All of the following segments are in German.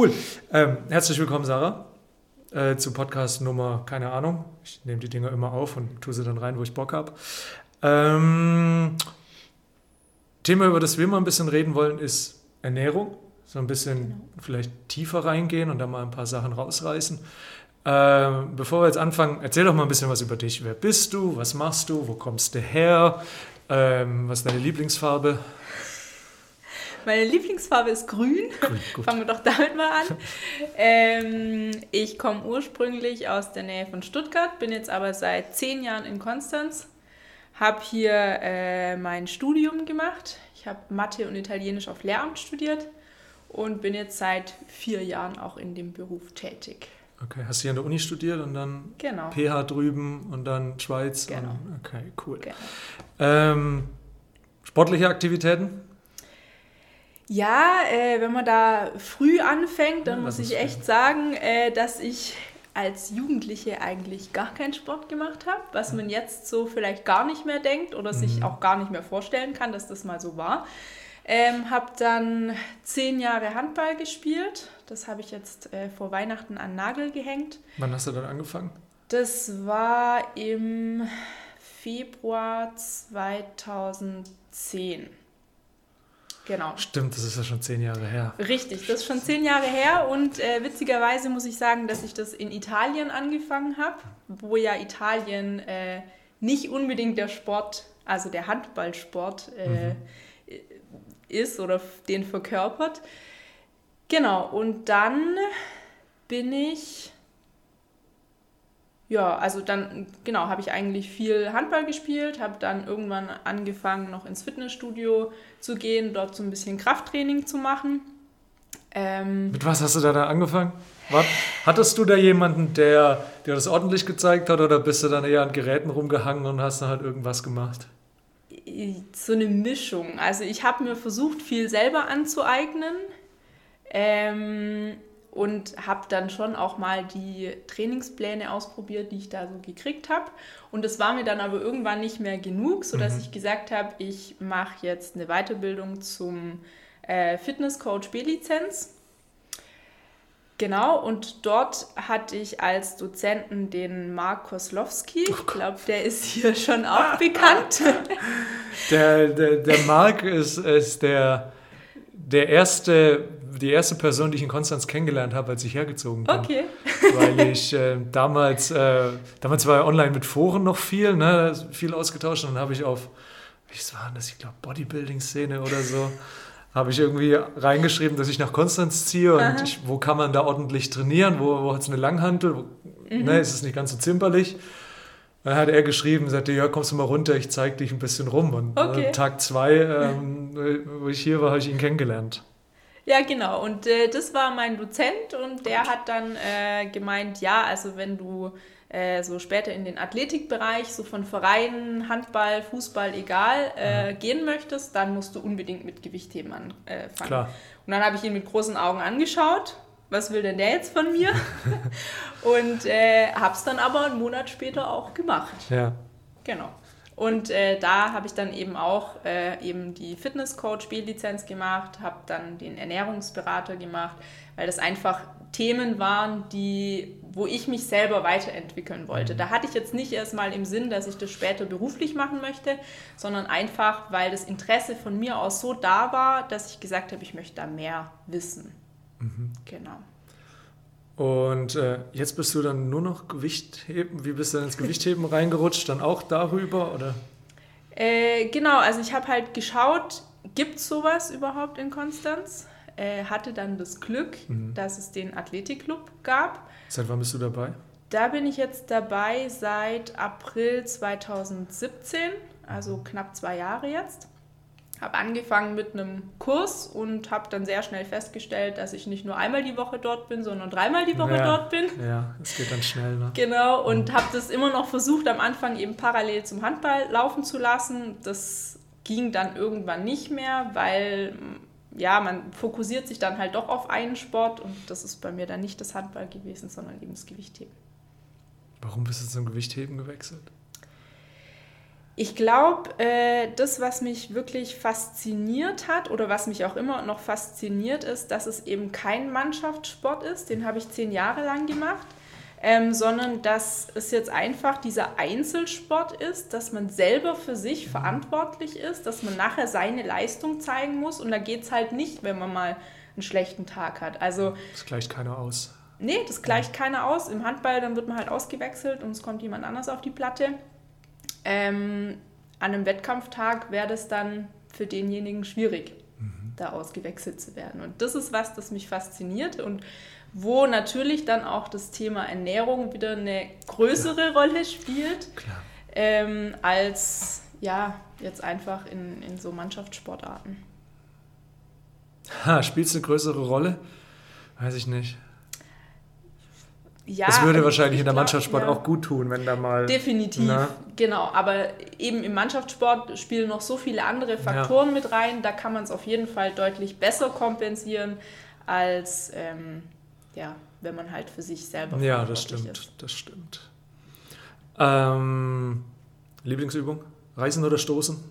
cool. Ähm, herzlich willkommen, Sarah, äh, zu Podcast Nummer, keine Ahnung. Ich nehme die Dinger immer auf und tue sie dann rein, wo ich Bock habe. Ähm, Thema, über das wir mal ein bisschen reden wollen, ist Ernährung. So ein bisschen genau. vielleicht tiefer reingehen und dann mal ein paar Sachen rausreißen. Ähm, bevor wir jetzt anfangen, erzähl doch mal ein bisschen was über dich. Wer bist du? Was machst du? Wo kommst du her? Ähm, was ist deine Lieblingsfarbe? Meine Lieblingsfarbe ist grün. grün Fangen wir doch damit mal an. Ähm, ich komme ursprünglich aus der Nähe von Stuttgart, bin jetzt aber seit zehn Jahren in Konstanz. Habe hier äh, mein Studium gemacht. Ich habe Mathe und Italienisch auf Lehramt studiert und bin jetzt seit vier Jahren auch in dem Beruf tätig. Okay, hast du hier an der Uni studiert und dann genau. PH drüben und dann Schweiz? Genau. Und, okay, cool. Genau. Ähm, sportliche Aktivitäten? Ja, äh, wenn man da früh anfängt, dann ja, muss ich echt sagen, äh, dass ich als Jugendliche eigentlich gar keinen Sport gemacht habe, was man jetzt so vielleicht gar nicht mehr denkt oder mhm. sich auch gar nicht mehr vorstellen kann, dass das mal so war. Ähm, habe dann zehn Jahre Handball gespielt. Das habe ich jetzt äh, vor Weihnachten an Nagel gehängt. Wann hast du dann angefangen? Das war im Februar 2010. Genau. Stimmt, das ist ja schon zehn Jahre her. Richtig, das ist schon zehn Jahre her und äh, witzigerweise muss ich sagen, dass ich das in Italien angefangen habe, wo ja Italien äh, nicht unbedingt der Sport, also der Handballsport äh, mhm. ist oder den verkörpert. Genau, und dann bin ich ja, also dann, genau, habe ich eigentlich viel Handball gespielt, habe dann irgendwann angefangen, noch ins Fitnessstudio zu gehen, dort so ein bisschen Krafttraining zu machen. Ähm, Mit was hast du da, da angefangen? War, hattest du da jemanden, der dir das ordentlich gezeigt hat oder bist du dann eher an Geräten rumgehangen und hast dann halt irgendwas gemacht? So eine Mischung. Also ich habe mir versucht, viel selber anzueignen. Ähm, und habe dann schon auch mal die Trainingspläne ausprobiert, die ich da so gekriegt habe. Und das war mir dann aber irgendwann nicht mehr genug, sodass mhm. ich gesagt habe, ich mache jetzt eine Weiterbildung zum äh, Fitnesscoach B-Lizenz. Genau, und dort hatte ich als Dozenten den Mark Koslowski. Ich glaube, der ist hier schon auch bekannt. Der, der, der Mark ist, ist der, der erste die erste Person, die ich in Konstanz kennengelernt habe, als ich hergezogen bin. Okay. Weil ich äh, damals, äh, damals war ja online mit Foren noch viel, ne, viel ausgetauscht und dann habe ich auf, wie war das, ich glaube Bodybuilding-Szene oder so, habe ich irgendwie reingeschrieben, dass ich nach Konstanz ziehe und ich, wo kann man da ordentlich trainieren, wo, wo hat es eine Langhantel, wo, mhm. ne, ist es nicht ganz so zimperlich. Dann hat er geschrieben, sagte, ja, kommst du mal runter, ich zeige dich ein bisschen rum. Und äh, okay. Tag zwei, ähm, wo ich hier war, habe ich ihn kennengelernt. Ja, genau. Und äh, das war mein Dozent und der hat dann äh, gemeint, ja, also wenn du äh, so später in den Athletikbereich, so von Vereinen, Handball, Fußball, egal, äh, mhm. gehen möchtest, dann musst du unbedingt mit Gewichtheben anfangen. Klar. Und dann habe ich ihn mit großen Augen angeschaut. Was will denn der jetzt von mir? und äh, habe es dann aber einen Monat später auch gemacht. Ja. Genau. Und äh, da habe ich dann eben auch äh, eben die Fitnesscoach B-Lizenz gemacht, habe dann den Ernährungsberater gemacht, weil das einfach Themen waren, die, wo ich mich selber weiterentwickeln wollte. Da hatte ich jetzt nicht erstmal im Sinn, dass ich das später beruflich machen möchte, sondern einfach, weil das Interesse von mir aus so da war, dass ich gesagt habe, ich möchte da mehr wissen. Mhm. Genau. Und äh, jetzt bist du dann nur noch Gewichtheben. Wie bist du dann ins Gewichtheben reingerutscht? Dann auch darüber oder? Äh, genau, also ich habe halt geschaut, gibt es sowas überhaupt in Konstanz? Äh, hatte dann das Glück, mhm. dass es den Athletikclub gab. Seit wann bist du dabei? Da bin ich jetzt dabei seit April 2017, also knapp zwei Jahre jetzt habe angefangen mit einem Kurs und habe dann sehr schnell festgestellt, dass ich nicht nur einmal die Woche dort bin, sondern dreimal die Woche ja, dort bin. Ja, es geht dann schnell. Ne? Genau, und mhm. habe das immer noch versucht, am Anfang eben parallel zum Handball laufen zu lassen. Das ging dann irgendwann nicht mehr, weil ja, man fokussiert sich dann halt doch auf einen Sport und das ist bei mir dann nicht das Handball gewesen, sondern eben das Gewichtheben. Warum bist du zum Gewichtheben gewechselt? Ich glaube, äh, das, was mich wirklich fasziniert hat oder was mich auch immer noch fasziniert, ist, dass es eben kein Mannschaftssport ist. Den habe ich zehn Jahre lang gemacht. Ähm, sondern dass es jetzt einfach dieser Einzelsport ist, dass man selber für sich verantwortlich ist, dass man nachher seine Leistung zeigen muss und da geht es halt nicht, wenn man mal einen schlechten Tag hat. Also das gleicht keiner aus. Nee, das gleicht keiner aus. Im Handball, dann wird man halt ausgewechselt und es kommt jemand anders auf die Platte. Ähm, an einem Wettkampftag wäre das dann für denjenigen schwierig, mhm. da ausgewechselt zu werden. Und das ist was, das mich fasziniert und wo natürlich dann auch das Thema Ernährung wieder eine größere ja. Rolle spielt, ähm, als ja, jetzt einfach in, in so Mannschaftssportarten. Ha, spielt es eine größere Rolle? Weiß ich nicht. Ja, das würde wahrscheinlich in der glaub, Mannschaftssport ja. auch gut tun, wenn da mal. Definitiv, na? genau. Aber eben im Mannschaftssport spielen noch so viele andere Faktoren ja. mit rein. Da kann man es auf jeden Fall deutlich besser kompensieren, als ähm, ja, wenn man halt für sich selber. Ja, das stimmt. Ist. Das stimmt. Ähm, Lieblingsübung? Reisen oder Stoßen?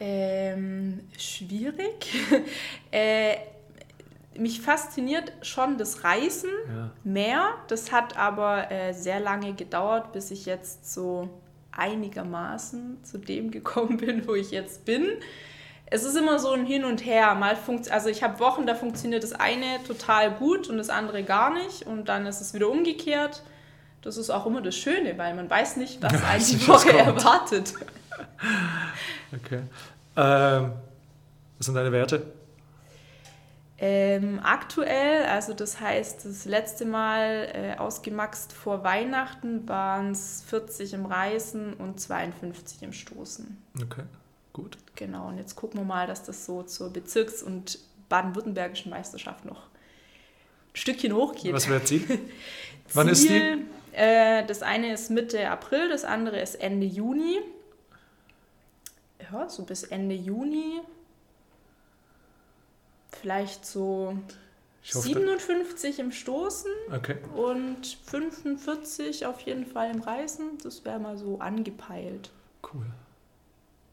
Ähm, schwierig. äh, mich fasziniert schon das Reisen ja. mehr. Das hat aber äh, sehr lange gedauert, bis ich jetzt so einigermaßen zu dem gekommen bin, wo ich jetzt bin. Es ist immer so ein Hin und Her. Mal funkt, also ich habe Wochen, da funktioniert das eine total gut und das andere gar nicht. Und dann ist es wieder umgekehrt. Das ist auch immer das Schöne, weil man weiß nicht, was einen die Woche erwartet. Okay. Ähm, was sind deine Werte? Ähm, aktuell, also das heißt, das letzte Mal äh, ausgemaxt vor Weihnachten waren es 40 im Reisen und 52 im Stoßen. Okay, gut. Genau, und jetzt gucken wir mal, dass das so zur Bezirks- und baden-württembergischen Meisterschaft noch ein Stückchen hochgeht. Was wäre Ziel? Wann Ziel, ist die? Äh, das eine ist Mitte April, das andere ist Ende Juni. Ja, so bis Ende Juni vielleicht so hoffe, 57 im Stoßen okay. und 45 auf jeden Fall im Reisen. Das wäre mal so angepeilt. Cool.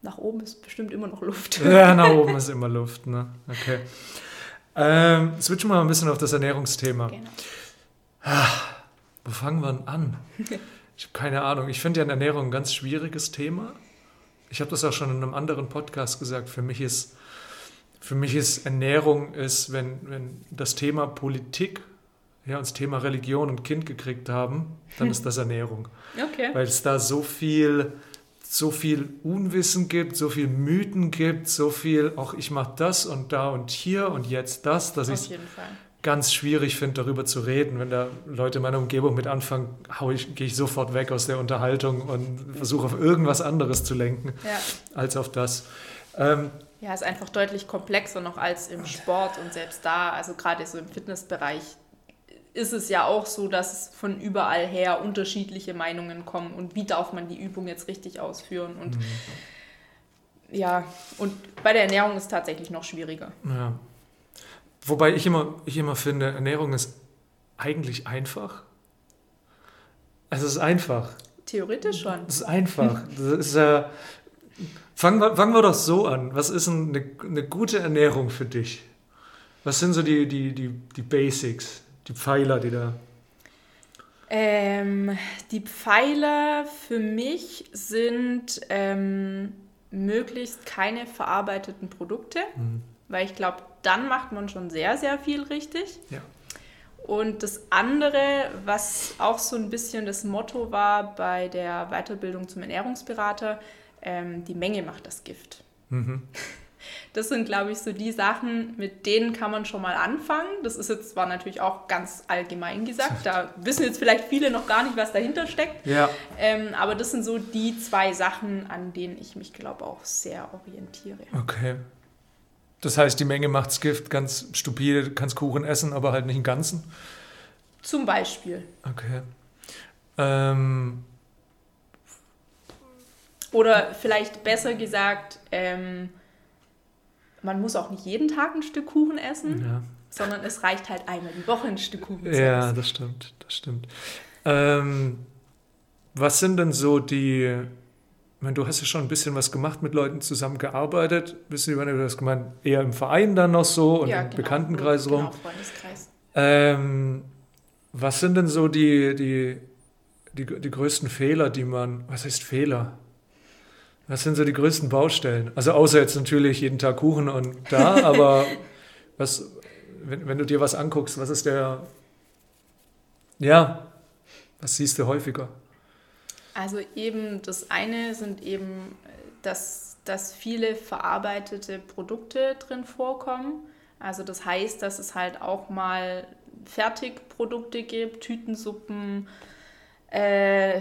Nach oben ist bestimmt immer noch Luft. Ja, nach oben ist immer Luft. Ne? Okay. Ähm, switchen wir mal ein bisschen auf das Ernährungsthema. Genau. Ah, wo fangen wir an? Ich habe keine Ahnung. Ich finde ja Ernährung ein ganz schwieriges Thema. Ich habe das auch schon in einem anderen Podcast gesagt. Für mich ist für mich ist Ernährung, ist, wenn, wenn das Thema Politik, ja, uns Thema Religion und Kind gekriegt haben, dann ist das Ernährung. Okay. Weil es da so viel, so viel Unwissen gibt, so viel Mythen gibt, so viel, auch ich mache das und da und hier und jetzt das, dass ich ganz schwierig finde, darüber zu reden. Wenn da Leute in meiner Umgebung mit anfangen, ich, gehe ich sofort weg aus der Unterhaltung und versuche auf irgendwas anderes zu lenken, ja. als auf das. Ähm, ja, ist einfach deutlich komplexer noch als im Sport und selbst da, also gerade so im Fitnessbereich, ist es ja auch so, dass von überall her unterschiedliche Meinungen kommen und wie darf man die Übung jetzt richtig ausführen und mhm. ja, und bei der Ernährung ist es tatsächlich noch schwieriger. Ja. Wobei ich immer, ich immer finde, Ernährung ist eigentlich einfach. Also es ist einfach. Theoretisch schon. Es ist einfach. Das ist ja, Fangen wir, fangen wir doch so an. Was ist eine, eine gute Ernährung für dich? Was sind so die, die, die, die Basics, die Pfeiler, die da. Ähm, die Pfeiler für mich sind ähm, möglichst keine verarbeiteten Produkte, mhm. weil ich glaube, dann macht man schon sehr, sehr viel richtig. Ja. Und das andere, was auch so ein bisschen das Motto war bei der Weiterbildung zum Ernährungsberater, ähm, die Menge macht das Gift. Mhm. Das sind, glaube ich, so die Sachen, mit denen kann man schon mal anfangen. Das ist jetzt zwar natürlich auch ganz allgemein gesagt, da wissen jetzt vielleicht viele noch gar nicht, was dahinter steckt. Ja. Ähm, aber das sind so die zwei Sachen, an denen ich mich, glaube ich, auch sehr orientiere. Okay. Das heißt, die Menge macht's Gift, ganz stupide, du kannst Kuchen essen, aber halt nicht im Ganzen? Zum Beispiel. Okay. Ähm, oder vielleicht besser gesagt, ähm, man muss auch nicht jeden Tag ein Stück Kuchen essen, ja. sondern es reicht halt einmal die Woche ein Stück Kuchen zu ja, essen. Ja, das stimmt, das stimmt. Ähm, was sind denn so die, meine, du hast ja schon ein bisschen was gemacht, mit Leuten zusammengearbeitet. Bist du, du hast gemeint, eher im Verein dann noch so und Ja, im genau. Bekanntenkreis rum. Genau, Freundeskreis. Ähm, was sind denn so die, die, die, die größten Fehler, die man, was heißt Fehler? Was sind so die größten Baustellen? Also außer jetzt natürlich jeden Tag Kuchen und da, aber was, wenn, wenn du dir was anguckst, was ist der, ja, was siehst du häufiger? Also eben das eine sind eben, dass, dass viele verarbeitete Produkte drin vorkommen. Also das heißt, dass es halt auch mal Fertigprodukte gibt, Tütensuppen, äh,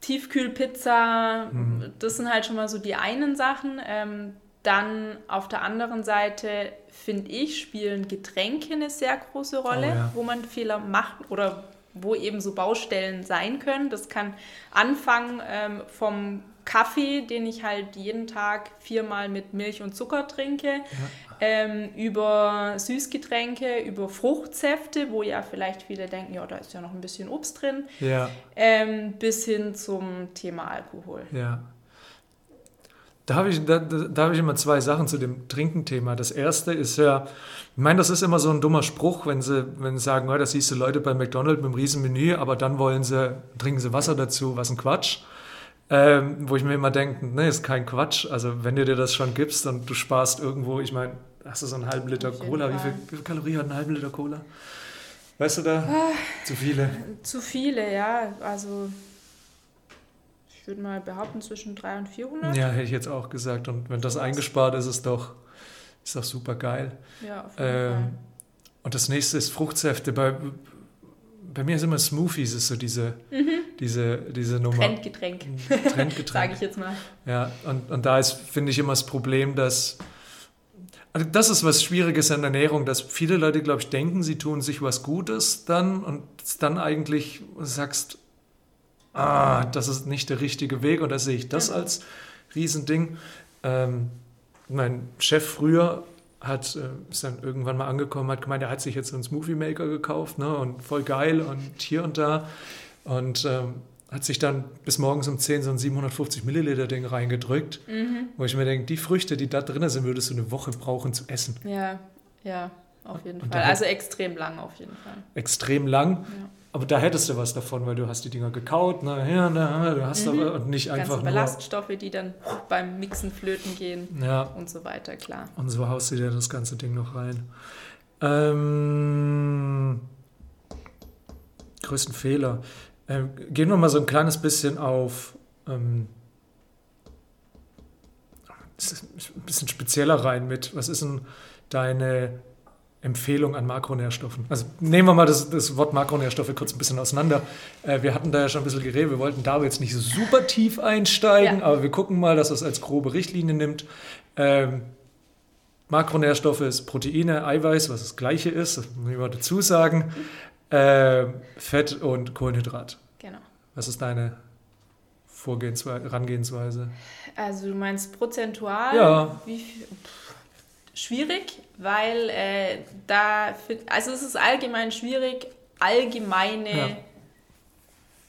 Tiefkühlpizza. Mhm. Das sind halt schon mal so die einen Sachen. Ähm, dann auf der anderen Seite, finde ich, spielen Getränke eine sehr große Rolle, Oh ja. wo man Fehler macht oder wo eben so Baustellen sein können. Das kann anfangen ähm, vom Kaffee, den ich halt jeden Tag viermal mit Milch und Zucker trinke, ähm, über Süßgetränke, über Fruchtsäfte, wo ja vielleicht viele denken, ja, da ist ja noch ein bisschen Obst drin, Ja, ähm, bis hin zum Thema Alkohol. ja. Da habe ich, da, da habe ich immer zwei Sachen zu dem Trinkenthema. Das erste ist ja, ich meine, das ist immer so ein dummer Spruch, wenn sie, wenn sie sagen, oh, da siehst du Leute bei McDonald's mit einem riesen Menü, aber dann wollen sie, trinken sie Wasser dazu, was ein Quatsch. Ähm, wo ich mir immer denke, nee, ist kein Quatsch. Also wenn du dir das schon gibst und du sparst irgendwo, ich meine, hast du so einen halben Liter Cola, wie viel, wie viel Kalorien hat ein halben Liter Cola? Weißt du da? Zu viele. Zu viele, ja. Also würde mal behaupten zwischen 300 und 400. Ja, hätte ich jetzt auch gesagt. Und wenn das eingespart ist, ist doch, ist doch super geil. Ja, auf jeden Ähm, Fall. und das nächste ist Fruchtsäfte. Bei, bei mir ist immer Smoothies, ist so diese, diese, diese Nummer. Trendgetränk, Trendgetränk. sage ich jetzt mal. Ja, und, und da ist, finde ich, immer das Problem, dass. Also das ist was Schwieriges an Ernährung, dass viele Leute, glaube ich, denken, sie tun sich was Gutes dann und dann eigentlich sagst, ah, das ist nicht der richtige Weg und da sehe ich das als Riesending. Ähm, mein Chef früher hat, äh, ist dann irgendwann mal angekommen, hat gemeint, er hat sich jetzt so einen Smoothie Maker gekauft ne, und voll geil und hier und da und ähm, hat sich dann bis morgens um 10 so ein 750 Milliliter Ding reingedrückt, Mhm. wo ich mir denke, die Früchte, die da drin sind, würdest du eine Woche brauchen zu essen. Ja, ja, auf jeden Und Fall. Also extrem lang auf jeden Fall. Extrem lang, Ja. Aber da hättest du was davon, weil du hast die Dinger gekaut, na, hier, na, du hast Mhm. aber und nicht Ganze einfach nur... Ballaststoffe, die dann beim Mixen flöten gehen Ja, und so weiter, klar. und so haust du dir das ganze Ding noch rein. Ähm, größten Fehler. Ähm, gehen wir mal so ein kleines bisschen auf ähm, ein bisschen spezieller rein mit. Was ist denn deine Empfehlung an Makronährstoffen? Also nehmen wir mal das, das Wort Makronährstoffe kurz ein bisschen auseinander. Äh, wir hatten da ja schon ein bisschen geredet, wir wollten da jetzt nicht so super tief einsteigen, Ja. aber wir gucken mal, dass es als grobe Richtlinie nimmt. Ähm, Makronährstoffe ist Proteine, Eiweiß, was das gleiche ist, das muss ich mal dazu sagen. Ähm, Fett und Kohlenhydrat. Genau. Was ist deine Vorgehensweise, Herangehensweise? Also du meinst prozentual? Ja. Wie viel? Pff, schwierig, weil äh, da, also es ist allgemein schwierig, allgemeine Ja.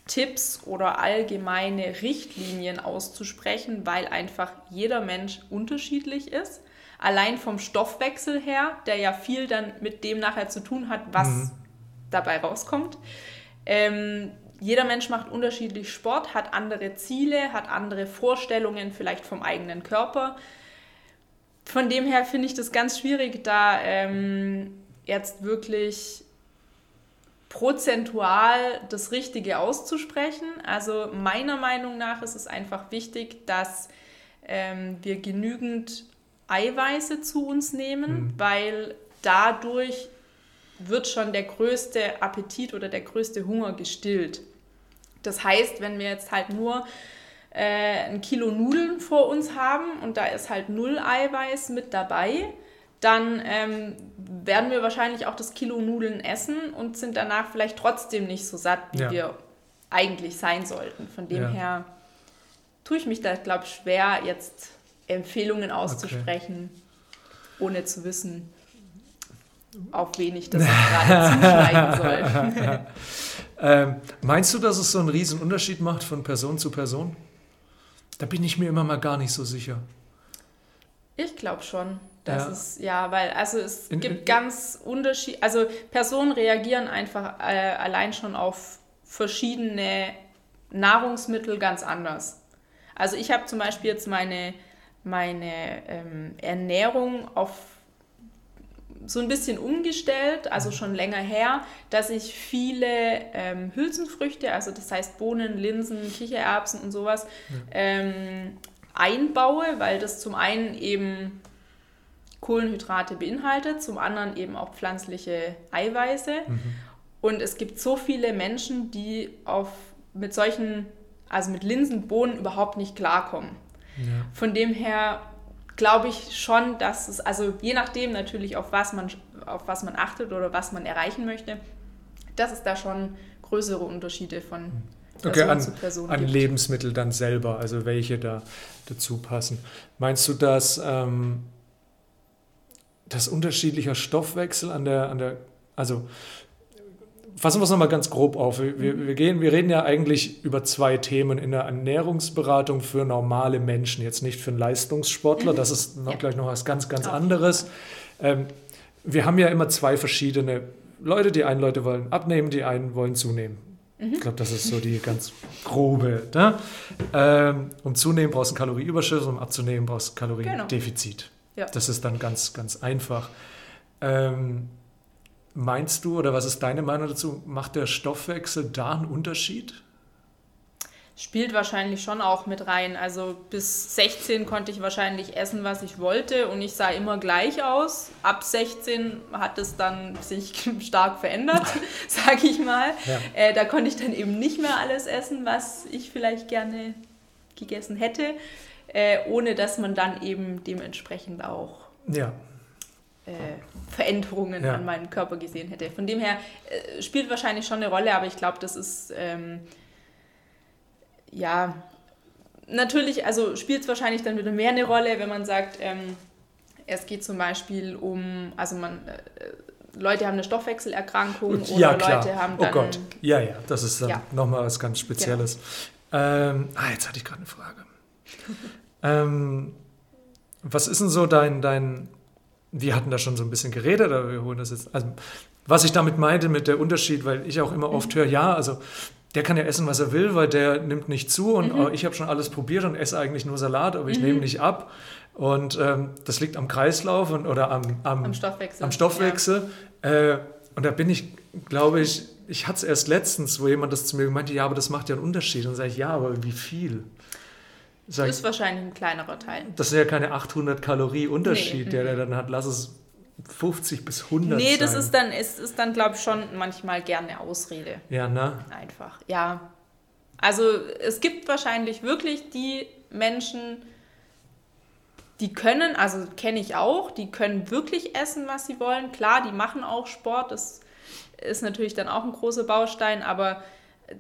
Tipps oder allgemeine Richtlinien auszusprechen, weil einfach jeder Mensch unterschiedlich ist. Allein vom Stoffwechsel her, der ja viel dann mit dem nachher zu tun hat, was Mhm. dabei rauskommt. Ähm, jeder Mensch macht unterschiedlich Sport, hat andere Ziele, hat andere Vorstellungen vielleicht vom eigenen Körper. Von dem her finde ich das ganz schwierig, da ähm, jetzt wirklich prozentual das Richtige auszusprechen. Also meiner Meinung nach ist es einfach wichtig, dass ähm, wir genügend Eiweiße zu uns nehmen, Mhm. weil dadurch wird schon der größte Appetit oder der größte Hunger gestillt. Das heißt, wenn wir jetzt halt nur äh, ein Kilo Nudeln vor uns haben und da ist halt null Eiweiß mit dabei, dann ähm, werden wir wahrscheinlich auch das Kilo Nudeln essen und sind danach vielleicht trotzdem nicht so satt, wie Ja. wir eigentlich sein sollten. Von dem Ja. her tue ich mich da, glaube ich, schwer, jetzt Empfehlungen auszusprechen, ohne zu wissen, auf wen ich das gerade zuschneiden soll. Ähm, meinst du, dass es so einen riesen Unterschied macht von Person zu Person? Da bin ich mir immer mal gar nicht so sicher. Ich glaube schon. Das ja. ist, ja, weil, also es in, gibt in, ganz Unterschied, also Personen reagieren einfach äh, allein schon auf verschiedene Nahrungsmittel ganz anders. Also ich habe zum Beispiel jetzt meine, meine ähm, Ernährung auf so ein bisschen umgestellt, also mhm. schon länger her, dass ich viele ähm, Hülsenfrüchte, also das heißt Bohnen, Linsen, Kichererbsen und sowas, ja. ähm, einbaue, weil das zum einen eben Kohlenhydrate beinhaltet, zum anderen eben auch pflanzliche Eiweiße. Mhm. Und es gibt so viele Menschen, die auf, mit solchen, also mit Linsenbohnen überhaupt nicht klarkommen. Ja. Von dem her glaube ich schon, dass es, also je nachdem natürlich, auf was, man, auf was man achtet oder was man erreichen möchte, dass es da schon größere Unterschiede von. Person okay, an, zu Person an gibt. Lebensmittel dann selber, also welche da dazu passen. Meinst du, dass ähm, das unterschiedlicher Stoffwechsel an der, an der, also fassen wir es nochmal ganz grob auf. Wir, wir, gehen, wir reden ja eigentlich über zwei Themen in der Ernährungsberatung für normale Menschen, jetzt nicht für einen Leistungssportler. Das ist noch, ja. gleich noch was ganz, ganz anderes. Ähm, wir haben ja immer zwei verschiedene Leute. Die einen Leute wollen abnehmen, die einen wollen zunehmen. Mhm. Ich glaube, das ist so die ganz grobe. Ne? Ähm, um zunehmen brauchst du einen Kalorieüberschuss, um abzunehmen brauchst du Kaloriendefizit. Genau. Ja. Das ist dann ganz, ganz einfach. Ähm, meinst du, oder was ist deine Meinung dazu, macht der Stoffwechsel da einen Unterschied? Spielt wahrscheinlich schon auch mit rein. Also bis 16 konnte ich wahrscheinlich essen, was ich wollte und ich sah immer gleich aus. Ab 16 hat es dann sich stark verändert, sage ich mal. Ja. Äh, da konnte ich dann eben nicht mehr alles essen, was ich vielleicht gerne gegessen hätte äh, ohne dass man dann eben dementsprechend auch ja. Äh, Veränderungen ja. an meinem Körper gesehen hätte. Von dem her äh, spielt wahrscheinlich schon eine Rolle, aber ich glaube, das ist ähm, ja natürlich, also spielt es wahrscheinlich dann wieder mehr eine Rolle, wenn man sagt, ähm, es geht zum Beispiel um, also man äh, Leute haben eine Stoffwechselerkrankung oder ja, Leute haben oh dann... Oh Gott, ja, ja, das ist dann ja. nochmal was ganz Spezielles. Genau. Ähm, ah, jetzt hatte ich gerade eine Frage. Ähm, was ist denn so dein, dein, wir hatten da schon so ein bisschen geredet, aber wir holen das jetzt, also was ich damit meinte mit der Unterschied, weil ich auch immer oft höre, ja, also der kann ja essen, was er will, weil der nimmt nicht zu und mhm. ich habe schon alles probiert und esse eigentlich nur Salat, aber ich mhm. nehme nicht ab. Und ähm, das liegt am Kreislauf und, oder am, am, am Stoffwechsel. Am Stoffwechsel. Ja. Äh, und da bin ich, glaube ich, ich hatte es erst letztens, wo jemand das zu mir meinte, ja, aber das macht ja einen Unterschied. Und sage ich, ja, aber wie viel? Sag, das ist wahrscheinlich ein kleinerer Teil. Das ist ja keine 800 Kalorie Unterschied, nee. der der dann hat. Lass es 50 bis 100 Nee, das sein. ist dann, ist, ist dann glaube ich, schon manchmal gerne eine Ausrede. Ja, ne? Einfach, ja. Also es gibt wahrscheinlich wirklich die Menschen, die können, also kenne ich auch, die können wirklich essen, was sie wollen. Klar, die machen auch Sport, das ist natürlich dann auch ein großer Baustein, aber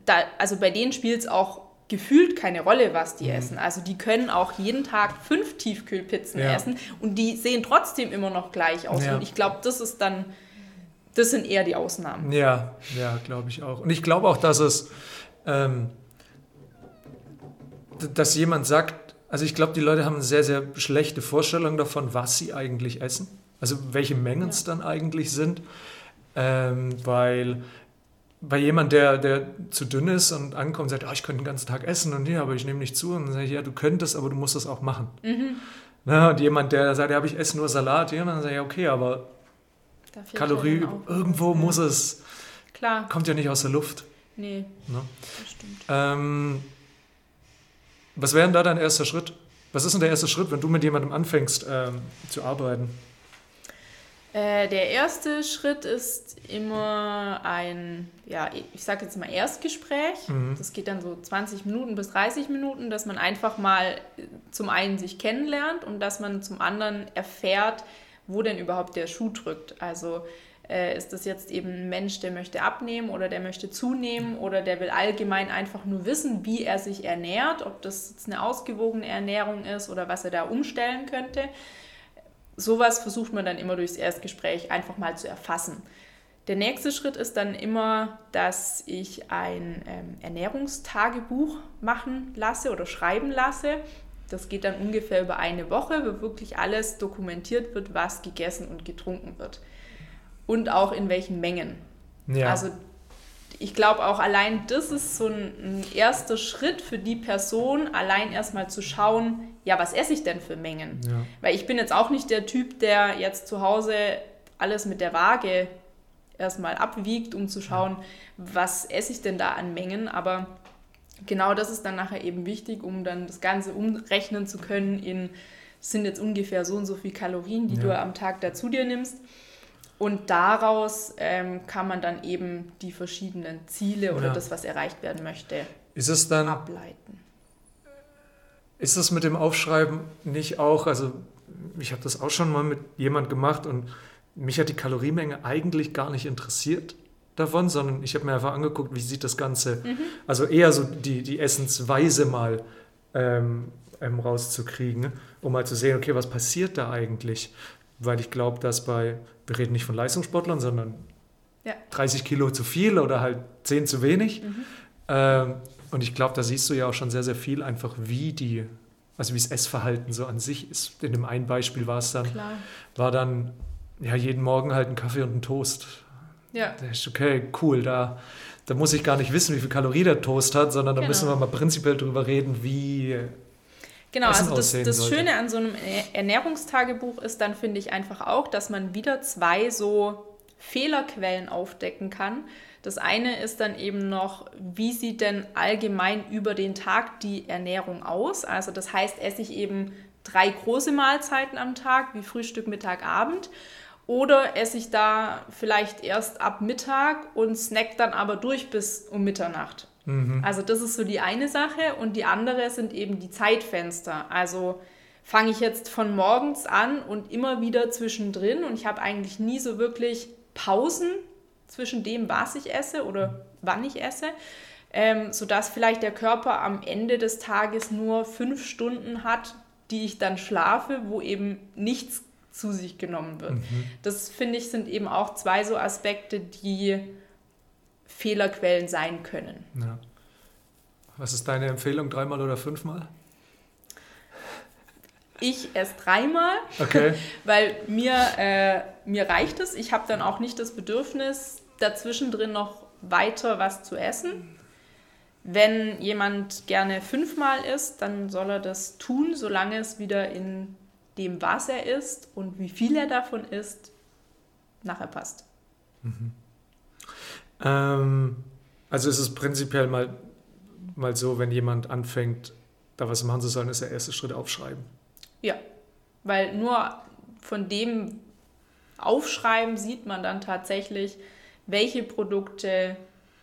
da, also bei denen spielt es auch gefühlt keine Rolle, was die mhm. essen. Also die können auch jeden Tag fünf Tiefkühlpizzen ja. essen und die sehen trotzdem immer noch gleich aus. Ja. Und ich glaube, das ist dann, das sind eher die Ausnahmen. Ja, ja, glaube ich auch. Und ich glaube auch, dass es, ähm, dass jemand sagt, also ich glaube, die Leute haben eine sehr, sehr schlechte Vorstellung davon, was sie eigentlich essen. Also welche Mengen es ja. dann eigentlich sind. Ähm, weil bei jemand, der, der zu dünn ist und ankommt und sagt, oh, ich könnte den ganzen Tag essen und ja, aber ich nehme nicht zu. Und dann sage ich, ja, du könntest, aber du musst das auch machen. Mhm. Na, und jemand, der sagt, ja, ich esse nur Salat, ja, dann sage ich, ja, okay, aber Kalorie, irgendwo muss es. Klar. Kommt ja nicht aus der Luft. Nee, Na? das stimmt. Ähm, was wäre denn da dein erster Schritt? Was ist denn der erste Schritt, wenn du mit jemandem anfängst ähm, zu arbeiten? Äh, der erste Schritt ist immer ein, ja, ich sage jetzt mal Erstgespräch. Mhm. Das geht dann so 20 Minuten bis 30 Minuten, dass man einfach mal zum einen sich kennenlernt und dass man zum anderen erfährt, wo denn überhaupt der Schuh drückt. Also äh, ist das jetzt eben ein Mensch, der möchte abnehmen oder der möchte zunehmen oder der will allgemein einfach nur wissen, wie er sich ernährt, ob das jetzt eine ausgewogene Ernährung ist oder was er da umstellen könnte sowas versucht man dann immer durchs Erstgespräch einfach mal zu erfassen. Der nächste Schritt ist dann immer, dass ich ein ähm, Ernährungstagebuch machen lasse oder schreiben lasse. Das geht dann ungefähr über eine Woche, wo wirklich alles dokumentiert wird, was gegessen und getrunken wird. Und auch in welchen Mengen. Ja. Also ich glaube auch allein das ist so ein, ein, erster Schritt für die Person, allein erstmal zu schauen, ja, was esse ich denn für Mengen? Ja. Weil ich bin jetzt auch nicht der Typ, der jetzt zu Hause alles mit der Waage erstmal abwiegt, um zu schauen, was esse ich denn da an Mengen. Aber genau das ist dann nachher eben wichtig, um dann das Ganze umrechnen zu können in, sind jetzt ungefähr so und so viele Kalorien, die ja. du am Tag dazu dir nimmst. Und daraus ähm, kann man dann eben die verschiedenen Ziele oder ja. das, was erreicht werden möchte, ist es dann, ableiten. Ist es mit dem Aufschreiben nicht auch, also ich habe das auch schon mal mit jemand gemacht und mich hat die Kaloriemenge eigentlich gar nicht interessiert davon, sondern ich habe mir einfach angeguckt, wie sieht das Ganze, mhm. also eher so die, die Essensweise mal ähm, ähm, rauszukriegen, um mal zu sehen, okay, was passiert da eigentlich? Weil ich glaube, dass bei, wir reden nicht von Leistungssportlern, sondern ja. 30 Kilo zu viel oder halt 10 zu wenig. Mhm. Ähm, und ich glaube, da siehst du ja auch schon sehr, sehr viel einfach, wie die, also wie das Essverhalten so an sich ist. In dem einen Beispiel war es dann, Klar. war dann ja, jeden Morgen halt einen Kaffee und einen Toast. Ja. Da ist okay, cool, da, da muss ich gar nicht wissen, wie viel Kalorien der Toast hat, sondern da genau. müssen wir mal prinzipiell drüber reden, wie. Genau, Essen also das, das Schöne an so einem Ernährungstagebuch ist dann, finde ich, einfach auch, dass man wieder zwei so Fehlerquellen aufdecken kann. Das eine ist dann eben noch, wie sieht denn allgemein über den Tag die Ernährung aus? Also das heißt, esse ich eben drei große Mahlzeiten am Tag, wie Frühstück, Mittag, Abend. Oder esse ich da vielleicht erst ab Mittag und snack dann aber durch bis um Mitternacht. Mhm. Also das ist so die eine Sache und die andere sind eben die Zeitfenster. Also fange ich jetzt von morgens an und immer wieder zwischendrin und ich habe eigentlich nie so wirklich Pausen zwischen dem, was ich esse oder wann ich esse, ähm, sodass vielleicht der Körper am Ende des Tages nur fünf Stunden hat, die ich dann schlafe, wo eben nichts zu sich genommen wird. Mhm. Das finde ich sind eben auch zwei so Aspekte, die Fehlerquellen sein können. Ja. Was ist deine Empfehlung, dreimal oder fünfmal? Ich esse dreimal, okay. weil mir, äh, mir reicht es. Ich habe dann auch nicht das Bedürfnis, dazwischen drin noch weiter was zu essen. Wenn jemand gerne fünfmal isst, dann soll er das tun, solange es wieder in dem, was er isst und wie viel er davon isst, nachher passt. Mhm. Ähm, also ist es prinzipiell mal, mal so, wenn jemand anfängt, da was machen zu sollen, ist der erste Schritt aufschreiben. Ja, weil nur von dem Aufschreiben sieht man dann tatsächlich, welche Produkte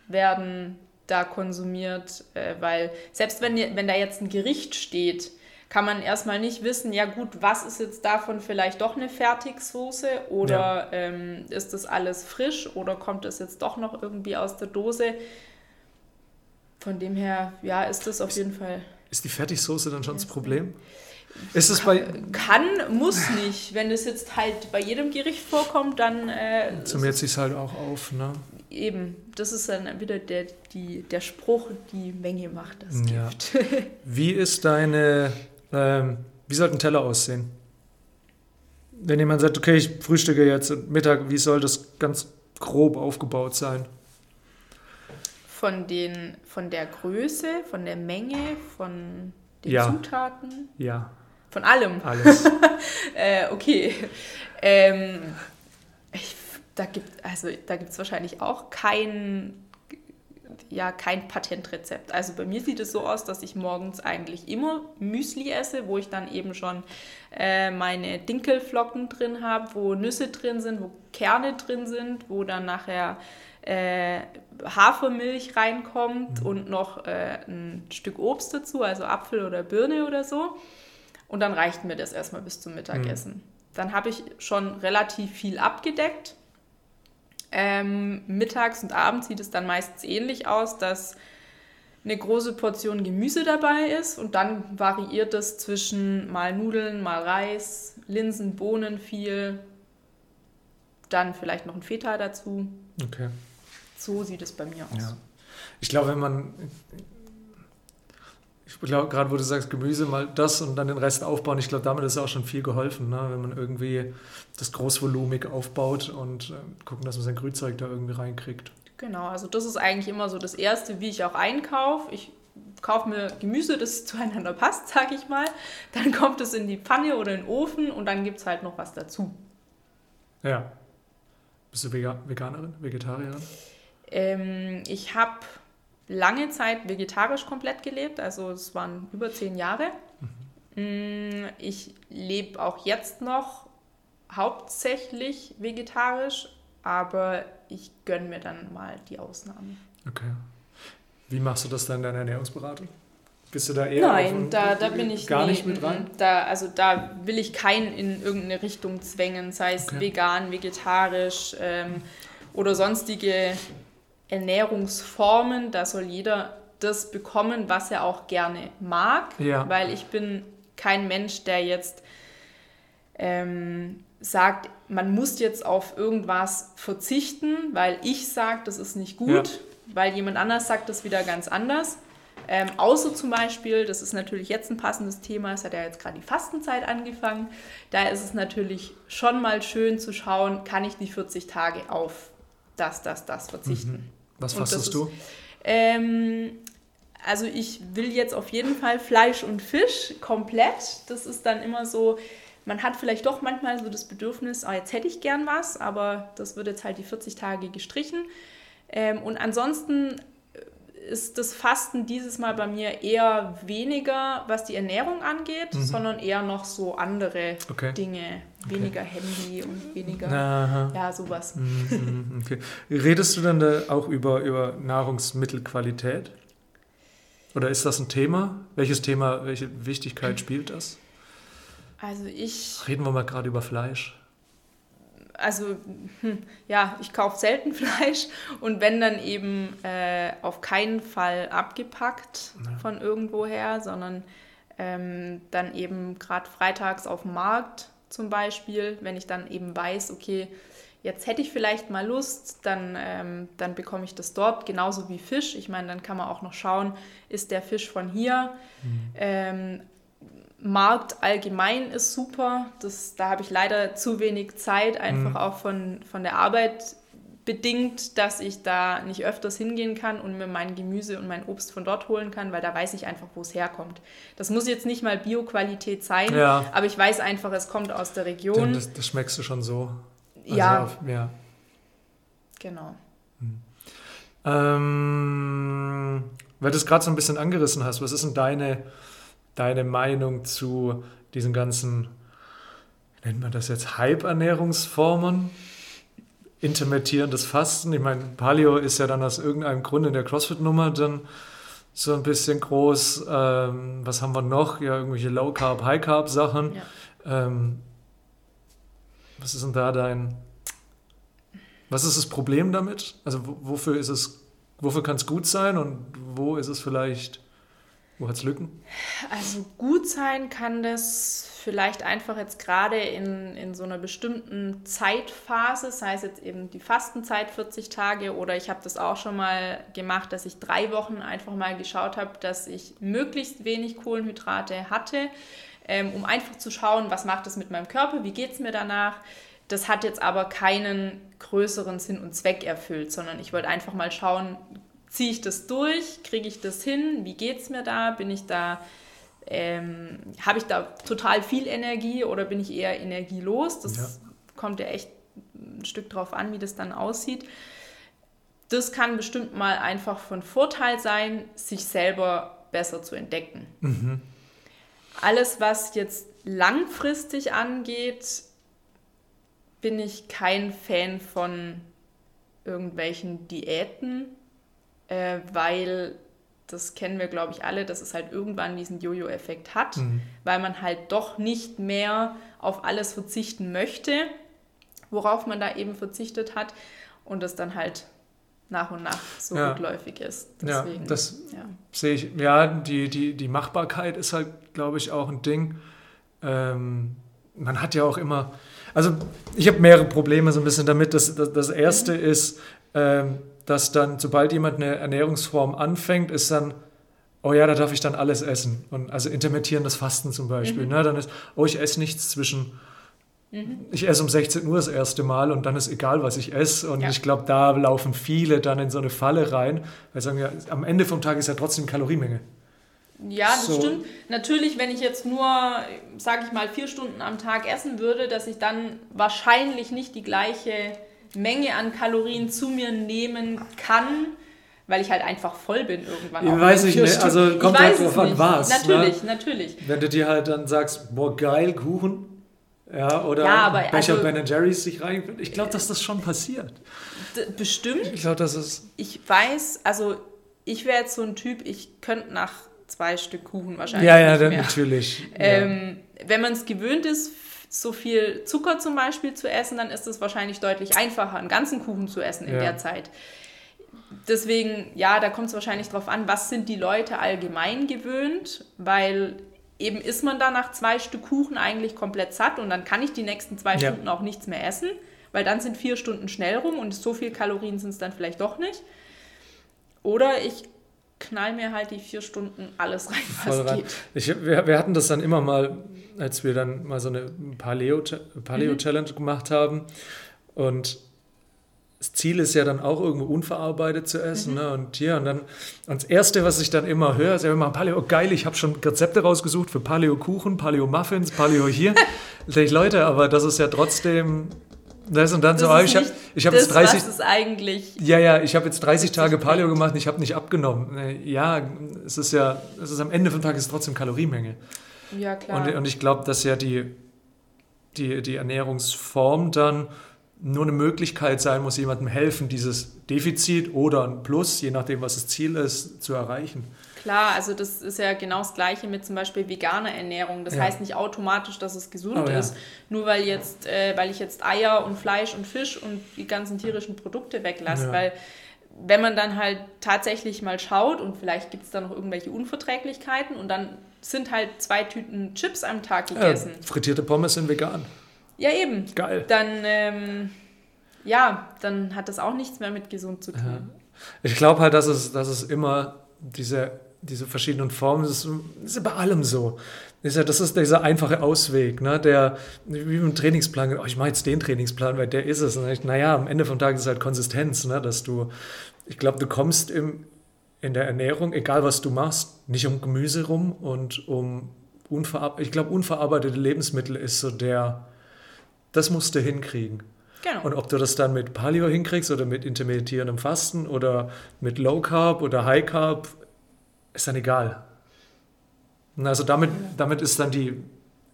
werden da konsumiert, äh, weil selbst wenn, wenn da jetzt ein Gericht steht, kann man erstmal nicht wissen, ja gut, was ist jetzt davon vielleicht doch eine Fertigsoße oder ja. ähm, ist das alles frisch oder kommt das jetzt doch noch irgendwie aus der Dose? Von dem her, ja, ist das auf jeden Fall. Ist die Fertigsoße dann schon das Problem? Ist es bei. Kann, muss nicht. Wenn es jetzt halt bei jedem Gericht vorkommt, dann. Äh, Summiert sich halt auch auf, ne? Eben, das ist dann wieder der, die, der Spruch, die Menge macht das ja. Gift. Wie ist deine ähm, wie sollte ein Teller aussehen? Wenn jemand sagt, okay, ich frühstücke jetzt Mittag, wie soll das ganz grob aufgebaut sein? Von, den, von der Größe, von der Menge, von den ja. Zutaten? Ja. Von allem? Alles. äh, okay. Ähm, ich, da gibt also es wahrscheinlich auch keinen ja kein Patentrezept. Also bei mir sieht es so aus, dass ich morgens eigentlich immer Müsli esse, wo ich dann eben schon äh, meine Dinkelflocken drin habe, wo Nüsse drin sind, wo Kerne drin sind, wo dann nachher äh, Hafermilch reinkommt mhm. und noch äh, ein Stück Obst dazu, also Apfel oder Birne oder so. Und dann reicht mir das erstmal bis zum Mittagessen. Mhm. Dann habe ich schon relativ viel abgedeckt ähm, mittags und abends sieht es dann meistens ähnlich aus, dass eine große Portion Gemüse dabei ist und dann variiert es zwischen mal Nudeln, mal Reis, Linsen, Bohnen viel, dann vielleicht noch ein Feta dazu. Okay. So sieht es bei mir aus. Ja. Ich glaube, wenn man, ich glaube, gerade wo du sagst, Gemüse, mal das und dann den Rest aufbauen, ich glaube, damit ist auch schon viel geholfen, ne? wenn man irgendwie das großvolumig aufbaut und äh, gucken, dass man sein Grünzeug da irgendwie reinkriegt. Genau, also das ist eigentlich immer so das Erste, wie ich auch einkaufe. Ich kaufe mir Gemüse, das zueinander passt, sage ich mal. Dann kommt es in die Pfanne oder in den Ofen und dann gibt es halt noch was dazu. Ja. Bist du Veganerin, Vegetarierin? Ähm, ich habe lange Zeit vegetarisch komplett gelebt, also es waren über zehn Jahre. Mhm. Ich lebe auch jetzt noch hauptsächlich vegetarisch, aber ich gönne mir dann mal die Ausnahmen. Okay. Wie machst du das dann in deiner Ernährungsberatung? Bist du da eher Nein, da, da bin ich gar nee, nicht mit rein? Da, also da will ich keinen in irgendeine Richtung zwängen, sei es okay. vegan, vegetarisch ähm, oder sonstige Ernährungsformen. Da soll jeder das bekommen, was er auch gerne mag, ja. weil ich bin kein Mensch, der jetzt ähm, sagt, man muss jetzt auf irgendwas verzichten, weil ich sage, das ist nicht gut, ja. weil jemand anders sagt das wieder ganz anders. Ähm, außer zum Beispiel, das ist natürlich jetzt ein passendes Thema, es hat ja jetzt gerade die Fastenzeit angefangen, da ist es natürlich schon mal schön zu schauen, kann ich die 40 Tage auf das, das, das verzichten. Mhm. Was fastest du? ähm, also ich will jetzt auf jeden Fall Fleisch und Fisch komplett. Das ist dann immer so, man hat vielleicht doch manchmal so das Bedürfnis, oh, jetzt hätte ich gern was, aber das wird jetzt halt die 40 Tage gestrichen. Ähm, und ansonsten ist das Fasten dieses Mal bei mir eher weniger, was die Ernährung angeht, mhm. sondern eher noch so andere okay. Dinge. Weniger okay. Handy und weniger, Aha. ja, sowas. Mhm, mhm, okay. Redest du dann da auch über, über Nahrungsmittelqualität? Oder ist das ein Thema? Welches Thema, welche Wichtigkeit spielt das? Also ich. Reden wir mal gerade über Fleisch also hm, ja, ich kaufe selten Fleisch und wenn dann eben äh, auf keinen Fall abgepackt ja. von irgendwoher, sondern ähm, dann eben gerade freitags auf dem Markt zum Beispiel, wenn ich dann eben weiß, okay, jetzt hätte ich vielleicht mal Lust, dann, ähm, dann bekomme ich das dort, genauso wie Fisch. Ich meine, dann kann man auch noch schauen, ist der Fisch von hier. Mhm. Ähm, Markt allgemein ist super. Das, da habe ich leider zu wenig Zeit, einfach mhm. auch von, von der Arbeit bedingt, dass ich da nicht öfters hingehen kann und mir mein Gemüse und mein Obst von dort holen kann, weil da weiß ich einfach, wo es herkommt. Das muss jetzt nicht mal Bioqualität sein, ja. aber ich weiß einfach, es kommt aus der Region. Das, das schmeckst du schon so. Also ja. Auf, ja. Genau. Hm. Ähm, weil du es gerade so ein bisschen angerissen hast, was ist denn deine deine Meinung zu diesen ganzen, nennt man das jetzt, Hype-Ernährungsformen? Intermittierendes Fasten. Ich meine, Paleo ist ja dann aus irgendeinem Grund in der CrossFit-Nummer dann so ein bisschen groß. Ähm, was haben wir noch? Ja, irgendwelche Low-Carb, High-Carb-Sachen. Ja. Ähm, was ist denn da dein. Was ist das Problem damit? Also, wofür ist es, wofür kann es gut sein und wo ist es vielleicht wo hat es Lücken? Also gut sein kann das vielleicht einfach jetzt gerade in, in so einer bestimmten Zeitphase, sei es jetzt eben die Fastenzeit 40 Tage oder ich habe das auch schon mal gemacht, dass ich drei Wochen einfach mal geschaut habe, dass ich möglichst wenig Kohlenhydrate hatte, ähm, um einfach zu schauen, was macht das mit meinem Körper, wie geht es mir danach. Das hat jetzt aber keinen größeren Sinn und Zweck erfüllt, sondern ich wollte einfach mal schauen, ziehe ich das durch? Kriege ich das hin? Wie geht es mir da? Bin ich da, ähm, habe ich da total viel Energie oder bin ich eher energielos? Das ja. kommt ja echt ein Stück drauf an, wie das dann aussieht. Das kann bestimmt mal einfach von Vorteil sein, sich selber besser zu entdecken. Mhm. Alles, was jetzt langfristig angeht, bin ich kein Fan von irgendwelchen Diäten äh, weil das kennen wir, glaube ich, alle, dass es halt irgendwann diesen Jojo-Effekt hat, mhm. weil man halt doch nicht mehr auf alles verzichten möchte, worauf man da eben verzichtet hat und das dann halt nach und nach so ja. rückläufig ist. Deswegen, ja, das ja. sehe ich. Ja, die, die, die Machbarkeit ist halt, glaube ich, auch ein Ding. Ähm, man hat ja auch immer, also ich habe mehrere Probleme so ein bisschen damit. Das, das, das erste mhm. ist, ähm, dass dann, sobald jemand eine Ernährungsform anfängt, ist dann, oh ja, da darf ich dann alles essen. Und also intermittierendes Fasten zum Beispiel. Mhm. Ne? Dann ist, oh, ich esse nichts zwischen Mhm. Ich esse um 16 Uhr das erste Mal und dann ist egal, was ich esse. Und ja. ich glaube, da laufen viele dann in so eine Falle rein, weil sagen ja, am Ende vom Tag ist ja trotzdem Kaloriemenge. Ja, das so. stimmt. Natürlich, wenn ich jetzt nur, sage ich mal, vier Stunden am Tag essen würde, dass ich dann wahrscheinlich nicht die gleiche Menge an Kalorien zu mir nehmen kann, weil ich halt einfach voll bin irgendwann. Ich weiß ich nicht, also kommt halt drauf an was. Natürlich, ne? natürlich. Wenn du dir halt dann sagst, boah geil, Kuchen, ja, oder ja, aber, Becher also, Ben Jerry's sich rein. Ich glaube, dass das schon passiert. Bestimmt. Ich glaube, das ist. Ich weiß, also ich wäre jetzt so ein Typ, ich könnte nach zwei Stück Kuchen wahrscheinlich. Ja, ja, dann natürlich. Ähm, ja. Wenn man es gewöhnt ist, so viel Zucker zum Beispiel zu essen, dann ist es wahrscheinlich deutlich einfacher, einen ganzen Kuchen zu essen in ja. der Zeit. Deswegen, ja, da kommt es wahrscheinlich darauf an, was sind die Leute allgemein gewöhnt, weil eben ist man da nach zwei Stück Kuchen eigentlich komplett satt und dann kann ich die nächsten zwei ja. Stunden auch nichts mehr essen, weil dann sind vier Stunden schnell rum und so viel Kalorien sind es dann vielleicht doch nicht. Oder ich knall mir halt die vier Stunden alles rein, was Voll rein. geht. Ich, wir, wir, hatten das dann immer mal, als wir dann mal so eine Paleo-Challenge Paleo mhm. gemacht haben und das Ziel ist ja dann auch irgendwo unverarbeitet zu essen. Mhm. Ne? Und hier, und dann, und das Erste, was ich dann immer höre, ist ja immer Paleo, geil, ich habe schon Rezepte rausgesucht für Paleo-Kuchen, Paleo-Muffins, Paleo hier. ich, Leute, aber das ist ja trotzdem, das und dann das so, ah, ich habe ich hab jetzt 30. Was ist eigentlich. Ja, ja, ich habe jetzt 30 Tage Paleo gemacht und ich habe nicht abgenommen. Ja, es ist ja, es ist am Ende vom Tag ist trotzdem Kaloriemenge. Ja, klar. Und, und ich glaube, dass ja die, die, die Ernährungsform dann nur eine Möglichkeit sein muss, jemandem helfen, dieses Defizit oder ein Plus, je nachdem, was das Ziel ist, zu erreichen. Klar, also das ist ja genau das Gleiche mit zum Beispiel veganer Ernährung. Das ja. heißt nicht automatisch, dass es gesund oh, ist, nur weil jetzt, äh, weil ich jetzt Eier und Fleisch und Fisch und die ganzen tierischen Produkte weglasse, ja. weil wenn man dann halt tatsächlich mal schaut und vielleicht gibt es da noch irgendwelche Unverträglichkeiten und dann sind halt zwei Tüten Chips am Tag gegessen. Ja, frittierte Pommes sind vegan. Ja, eben. Geil. Dann, ähm, ja, dann hat das auch nichts mehr mit gesund zu tun. Ja. Ich glaube halt, dass es, dass es immer diese, diese verschiedenen Formen, das ist, das ist bei allem so. Das ist, ja, das ist dieser einfache Ausweg, ne? der, wie im Trainingsplan, oh, ich mache jetzt den Trainingsplan, weil der ist es. Und ich, naja, am Ende vom Tag ist es halt Konsistenz, ne? dass du, ich glaube, du kommst im, in der Ernährung, egal was du machst, nicht um Gemüse rum und um unverarbeitet, ich glaube, unverarbeitete Lebensmittel ist so der, das musst du hinkriegen. Genau. Und ob du das dann mit Paleo hinkriegst oder mit intermittierendem Fasten oder mit Low Carb oder High Carb, ist dann egal. Also damit, damit ist dann die,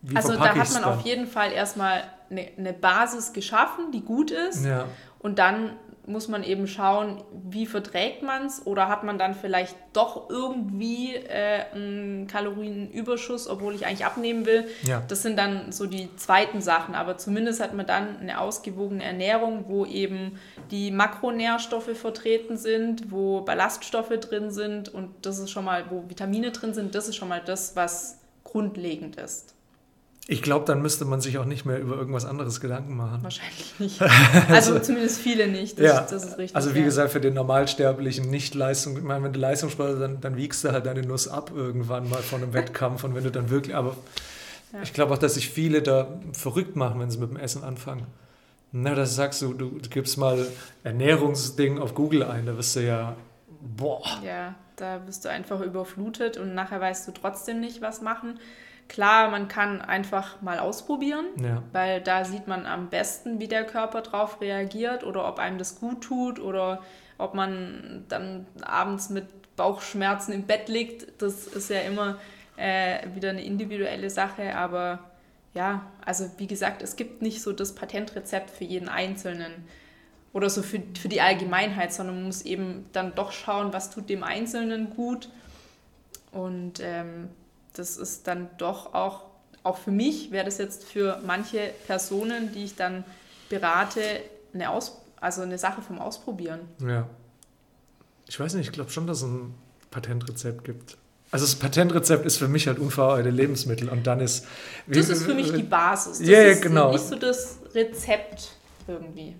wie Also da hat man auf jeden Fall erstmal eine, eine Basis geschaffen, die gut ist. Ja. Und dann muss man eben schauen, wie verträgt man es oder hat man dann vielleicht doch irgendwie äh, einen Kalorienüberschuss, obwohl ich eigentlich abnehmen will. Ja. Das sind dann so die zweiten Sachen, aber zumindest hat man dann eine ausgewogene Ernährung, wo eben die Makronährstoffe vertreten sind, wo Ballaststoffe drin sind und das ist schon mal, wo Vitamine drin sind, das ist schon mal das, was grundlegend ist. Ich glaube, dann müsste man sich auch nicht mehr über irgendwas anderes Gedanken machen. Wahrscheinlich nicht. Also, also zumindest viele nicht. Das, ja. das ist richtig. Also wie ja. gesagt, für den normalsterblichen Nicht-Leistung, ich meine, wenn du Leistungssportler, dann, dann wiegst du halt deine Nuss ab irgendwann mal von einem Wettkampf und wenn du dann wirklich, aber ja. ich glaube auch, dass sich viele da verrückt machen, wenn sie mit dem Essen anfangen. Na, das sagst du, du, du gibst mal Ernährungsding auf Google ein, da wirst du ja, boah. Ja, da bist du einfach überflutet und nachher weißt du trotzdem nicht, was machen. Klar, man kann einfach mal ausprobieren, ja. weil da sieht man am besten, wie der Körper drauf reagiert oder ob einem das gut tut oder ob man dann abends mit Bauchschmerzen im Bett liegt. Das ist ja immer äh, wieder eine individuelle Sache, aber ja, also wie gesagt, es gibt nicht so das Patentrezept für jeden Einzelnen oder so für, für die Allgemeinheit, sondern man muss eben dann doch schauen, was tut dem Einzelnen gut. Und ähm, das ist dann doch auch, auch für mich wäre das jetzt für manche Personen, die ich dann berate, eine, Aus, also eine Sache vom Ausprobieren. Ja. Ich weiß nicht, ich glaube schon, dass es ein Patentrezept gibt. Also das Patentrezept ist für mich halt unverarbeitete Lebensmittel und dann ist... Das ist für mich die Basis. Das Ja, ist genau. nicht so das Rezept irgendwie.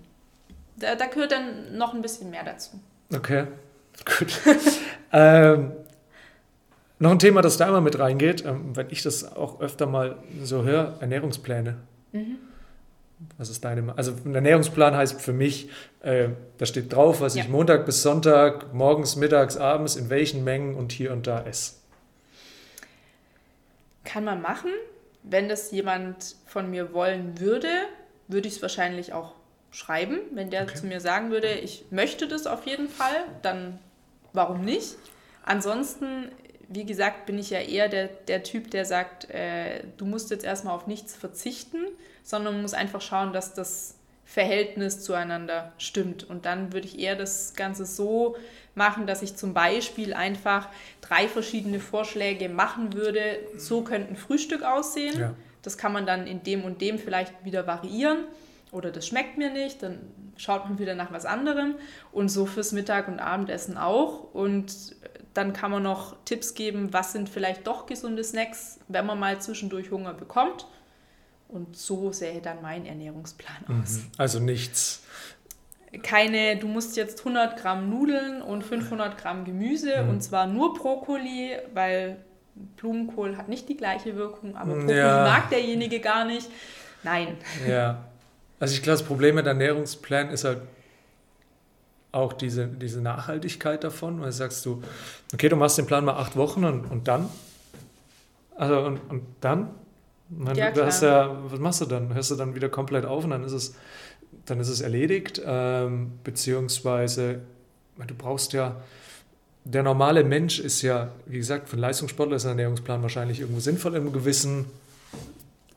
Da, da gehört dann noch ein bisschen mehr dazu. Okay, gut. ähm, noch ein Thema, das da immer mit reingeht, ähm, wenn ich das auch öfter mal so höre, Ernährungspläne. Mhm. Was ist deine Ma- Also ein Ernährungsplan heißt für mich, äh, da steht drauf, was Ja. ich Montag bis Sonntag, morgens, mittags, abends, in welchen Mengen und hier und da esse. Kann man machen. Wenn das jemand von mir wollen würde, würde ich es wahrscheinlich auch schreiben. Wenn der Okay. zu mir sagen würde, ich möchte das auf jeden Fall, dann warum nicht? Ansonsten, wie gesagt, bin ich ja eher der, der Typ, der sagt, äh, du musst jetzt erstmal auf nichts verzichten, sondern man muss einfach schauen, dass das Verhältnis zueinander stimmt. Und dann würde ich eher das Ganze so machen, dass ich zum Beispiel einfach drei verschiedene Vorschläge machen würde. So könnte ein Frühstück aussehen. Ja. Das kann man dann in dem und dem vielleicht wieder variieren. Oder das schmeckt mir nicht, dann schaut man wieder nach was anderem. Und so fürs Mittag- und Abendessen auch. Und dann kann man noch Tipps geben, was sind vielleicht doch gesunde Snacks, wenn man mal zwischendurch Hunger bekommt. Und so sähe dann mein Ernährungsplan aus. Also nichts. Keine, du musst jetzt 100 Gramm Nudeln und 500 Gramm Gemüse Mhm. und zwar nur Brokkoli, weil Blumenkohl hat nicht die gleiche Wirkung, aber Brokkoli Ja. mag derjenige gar nicht. Nein. Ja. Also ich glaube, das Problem mit Ernährungsplan ist halt auch diese, diese Nachhaltigkeit davon, weil sagst du, okay, du machst den Plan mal acht Wochen und, und dann? Also und, und dann? Man, Ja, klar. ja, was machst du dann? Hörst du dann wieder komplett auf und dann ist es, dann ist es erledigt, ähm, beziehungsweise du brauchst ja, der normale Mensch ist ja, wie gesagt, für einen Leistungssportler ist ein Ernährungsplan wahrscheinlich irgendwo sinnvoll in einem gewissen,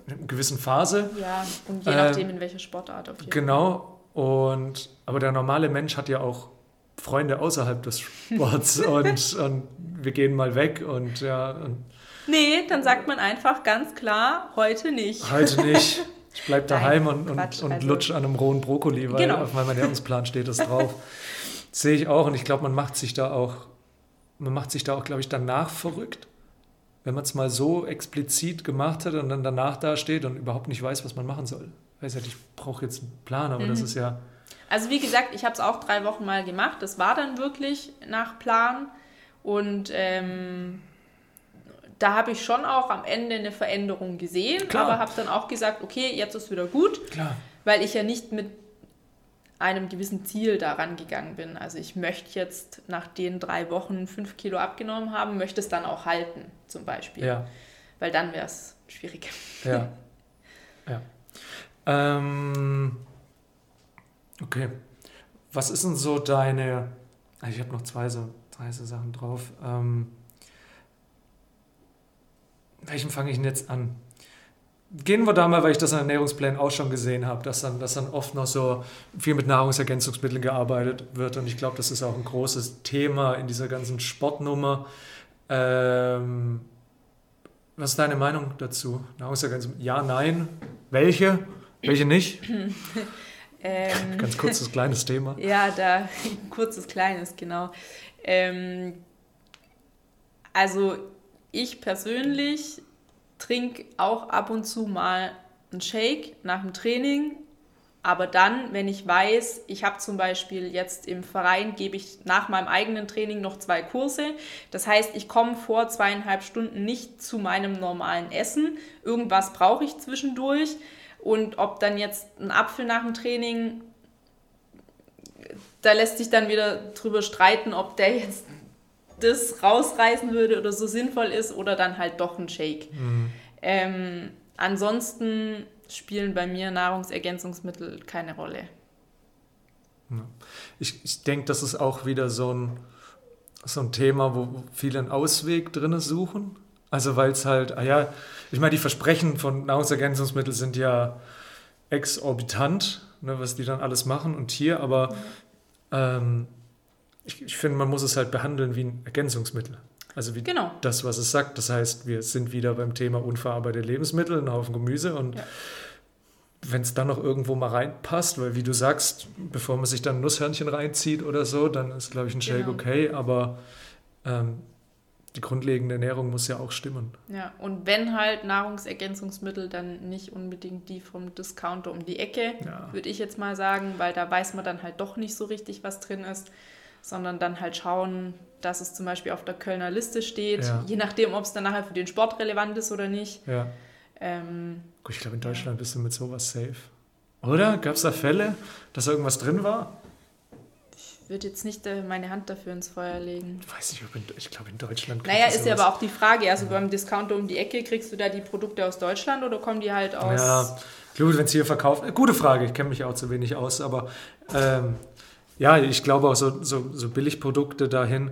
in einer gewissen Phase. Ja, und je nachdem, in welcher Sportart auf jeden. Genau. Und aber der normale Mensch hat ja auch Freunde außerhalb des Sports und, und wir gehen mal weg und ja, und Nee, dann sagt man einfach ganz klar, heute nicht. heute nicht. Ich bleib daheim Nein, und, und, Quatsch, und also- lutsch an einem rohen Brokkoli, weil Genau. auf meinem Ernährungsplan steht das drauf. Sehe ich auch und ich glaube, man macht sich da auch, man macht sich da auch, glaube ich, danach verrückt, wenn man es mal so explizit gemacht hat und dann danach da steht und überhaupt nicht weiß, was man machen soll. Weiß ja, ich brauche jetzt einen Plan, aber das Mhm. ist ja, Also wie gesagt, ich habe es auch drei Wochen mal gemacht. Das war dann wirklich nach Plan. Und ähm, da habe ich schon auch am Ende eine Veränderung gesehen, Klar. aber habe dann auch gesagt, okay, jetzt ist wieder gut, klar. weil ich ja nicht mit einem gewissen Ziel daran gegangen bin. Also ich möchte jetzt nach den drei Wochen fünf Kilo abgenommen haben, möchte es dann auch halten, zum Beispiel. Ja. Weil dann wäre es schwierig. Ja. ja. Ähm, okay. Was ist denn so deine. also Ich habe noch zwei so, so Sachen drauf. Ähm, welchen fange ich denn jetzt an? Gehen wir da mal, weil ich das an Ernährungsplänen auch schon gesehen habe, dass dann, dass dann oft noch so viel mit Nahrungsergänzungsmitteln gearbeitet wird. Und ich glaube, das ist auch ein großes Thema in dieser ganzen Sportnummer. Ähm, was ist deine Meinung dazu? Nahrungsergänzungsmittel? Ja, nein. Welche? Welche nicht? Ähm, Ganz kurzes, kleines Thema. Ja, da kurzes, kleines, genau. Ähm, also ich persönlich trinke auch ab und zu mal einen Shake nach dem Training, aber dann, wenn ich weiß, ich habe zum Beispiel jetzt im Verein, gebe ich nach meinem eigenen Training noch zwei Kurse. Das heißt, ich komme vor zweieinhalb Stunden nicht zu meinem normalen Essen. Irgendwas brauche ich zwischendurch. Und ob dann jetzt ein Apfel nach dem Training da lässt sich dann wieder drüber streiten, ob der jetzt das rausreißen würde oder so sinnvoll ist oder dann halt doch ein Shake. Mhm. Ähm, ansonsten spielen bei mir Nahrungsergänzungsmittel keine Rolle. Ich, ich denke, das ist auch wieder so ein, so ein Thema, wo viele einen Ausweg drin suchen. Also weil es halt, ah ja, ich meine, die Versprechen von Nahrungsergänzungsmitteln sind ja exorbitant, ne, was die dann alles machen und hier, aber ähm, ich, ich finde, man muss es halt behandeln wie ein Ergänzungsmittel. Also wie Genau. das, was es sagt. Das heißt, wir sind wieder beim Thema unverarbeitete Lebensmittel, ein Haufen Gemüse und Ja. wenn es dann noch irgendwo mal reinpasst, weil wie du sagst, bevor man sich dann ein Nusshörnchen reinzieht oder so, dann ist, glaube ich, ein Shake Genau. okay, aber ähm, die grundlegende Ernährung muss ja auch stimmen. Ja, und wenn halt Nahrungsergänzungsmittel, dann nicht unbedingt die vom Discounter um die Ecke, Ja. würde ich jetzt mal sagen, weil da weiß man dann halt doch nicht so richtig, was drin ist, sondern dann halt schauen, dass es zum Beispiel auf der Kölner Liste steht, Ja. je nachdem, ob es dann nachher für den Sport relevant ist oder nicht. Ja. Ähm, Gut, ich glaube, in Deutschland bist du mit sowas safe. Oder? Gab es da Fälle, dass da irgendwas drin war? Ich würde jetzt nicht äh, meine Hand dafür ins Feuer legen. Ich weiß nicht, ob in, ich glaube, in Deutschland. Naja, ist ja aber auch die Frage, also beim Discounter um die Ecke, kriegst du da die Produkte aus Deutschland oder kommen die halt aus... Ja, gut, wenn es hier verkauft. äh, Gute Frage, ich kenne mich auch zu wenig aus, aber ähm, ja, ich glaube auch so, so, so Billigprodukte dahin.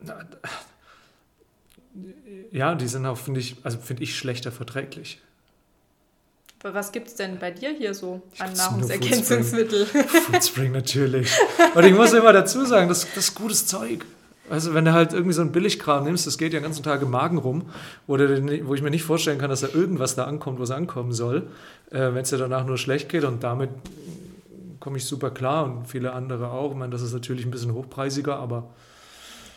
na, Ja, die sind auch, finde ich, also finde ich schlechter verträglich. Was gibt es denn bei dir hier so an Nahrungsergänzungsmittel? Foodspring natürlich. Und ich muss immer dazu sagen, das, das ist gutes Zeug. Also wenn du halt irgendwie so einen Billigkram nimmst, das geht ja den ganzen Tag im Magen rum, wo, du, wo ich mir nicht vorstellen kann, dass da irgendwas da ankommt, was ankommen soll, äh, wenn es dir danach nur schlecht geht und damit komme ich super klar und viele andere auch. Ich meine, das ist natürlich ein bisschen hochpreisiger, aber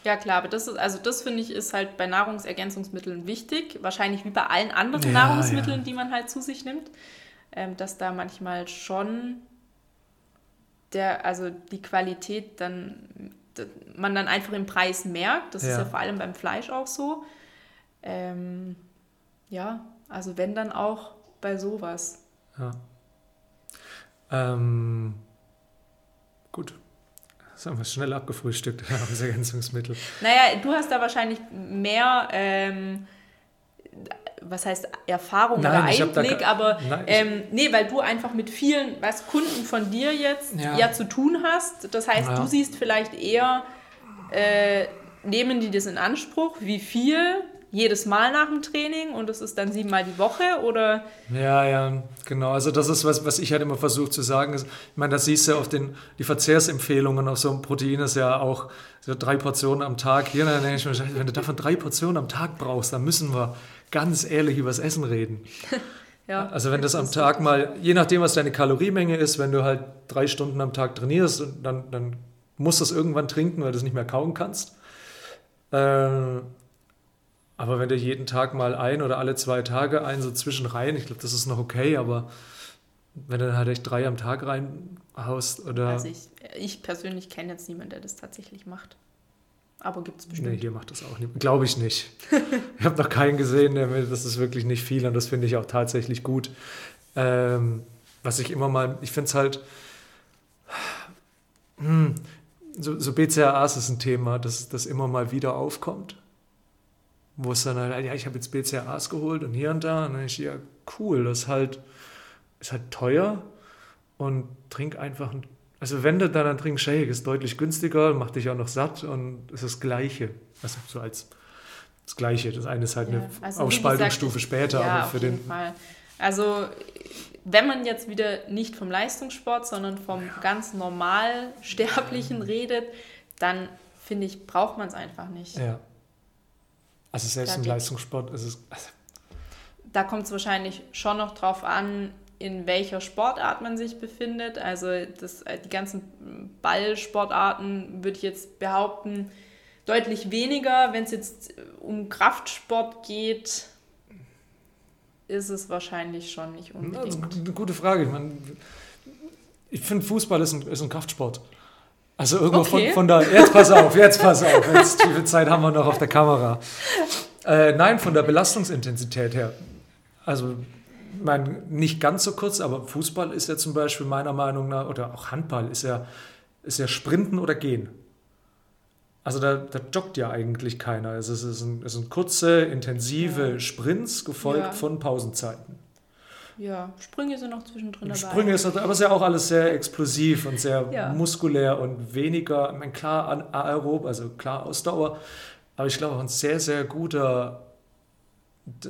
Ja klar, aber das ist, also das finde ich ist halt bei Nahrungsergänzungsmitteln wichtig, wahrscheinlich wie bei allen anderen Ja, Nahrungsmitteln, ja. die man halt zu sich nimmt, ähm, dass da manchmal schon der, also die Qualität dann, man dann einfach im Preis merkt. Das ist Ja. ja vor allem beim Fleisch auch so. Ähm, ja, also wenn dann auch bei sowas. ja. Ähm, haben wir schnell abgefrühstückt, Nahrungsergänzungsmittel. Naja, du hast da wahrscheinlich mehr, ähm, was heißt Erfahrung Nein, oder da Einblick, ke- aber Nein, ähm, nee, weil du einfach mit vielen was Kunden von dir jetzt Ja. ja, zu tun hast. Das heißt, Ja. du siehst vielleicht eher, äh, nehmen die das in Anspruch, wie viel jedes Mal nach dem Training und das ist dann siebenmal die Woche oder Ja, ja, genau. Also das ist was, was ich halt immer versuche zu sagen. Ist, ich meine, das siehst du auf den die Verzehrsempfehlungen auf so einem Protein ist ja auch so drei Portionen am Tag. Hier, dann denke ich mir, wenn du davon drei Portionen am Tag brauchst, dann müssen wir ganz ehrlich über das Essen reden. ja. Also wenn das am Tag mal, je nachdem, was deine Kaloriemenge ist, wenn du halt drei Stunden am Tag trainierst, und dann, dann musst du es irgendwann trinken, weil du es nicht mehr kauen kannst. Äh, aber wenn du jeden Tag mal ein oder alle zwei Tage ein, so zwischenrein, ich glaube, das ist noch okay, aber wenn du dann halt echt drei am Tag reinhaust oder... Also ich, ich persönlich kenne jetzt niemanden, der das tatsächlich macht. Aber gibt es bestimmt. Nee, hier macht das auch nicht. Glaube ich nicht. ich habe noch keinen gesehen, der mir, das ist wirklich nicht viel und das finde ich auch tatsächlich gut. Ähm, was ich immer mal, ich finde es halt, hm, so, so BCAAs ist ein Thema, das, das immer mal wieder aufkommt. Wo es dann halt, ja, ich habe jetzt BCAAs geholt und hier und da. Und dann ich, ja, cool, das ist halt, ist halt teuer und trink einfach ein also wenn du dann einen Trink Shake, ist deutlich günstiger, macht dich auch noch satt und ist das Gleiche. Also so als das Gleiche. Das eine ist halt Ja, eine also Aufspaltungsstufe später, ja, aber für den. Fall. Also wenn man jetzt wieder nicht vom Leistungssport, sondern vom ganz normal Sterblichen redet, dann finde ich, braucht man es einfach nicht. Ja. Also selbst Da im Leistungssport ist es. Also, Da kommt es wahrscheinlich schon noch drauf an, in welcher Sportart man sich befindet. Also das, äh, die ganzen Ballsportarten würde ich jetzt behaupten, deutlich weniger. Wenn es jetzt äh, um Kraftsport geht, ist es wahrscheinlich schon nicht unbedingt. eine gute Frage. Ich, ich finde, Fußball ist ein, ist ein Kraftsport. Also irgendwo Okay. von, von der. Jetzt pass auf, jetzt pass auf. Jetzt, wie viel Zeit haben wir noch auf der Kamera? Äh, nein, von der Belastungsintensität her. Also, ich meine, nicht ganz so kurz, aber Fußball ist ja zum Beispiel meiner Meinung nach, oder auch Handball ist ja, ist ja Sprinten oder Gehen. Also da, da joggt ja eigentlich keiner. Es, ist, es, sind, es sind kurze, intensive Ja. Sprints, gefolgt Ja. von Pausenzeiten. Ja, Sprünge sind noch zwischendrin dabei. Sprünge ist aber ist ja auch alles sehr explosiv und sehr Ja. muskulär und weniger, ich meine, klar an- aerob, also klar Ausdauer, aber ich glaube auch ein sehr, sehr guter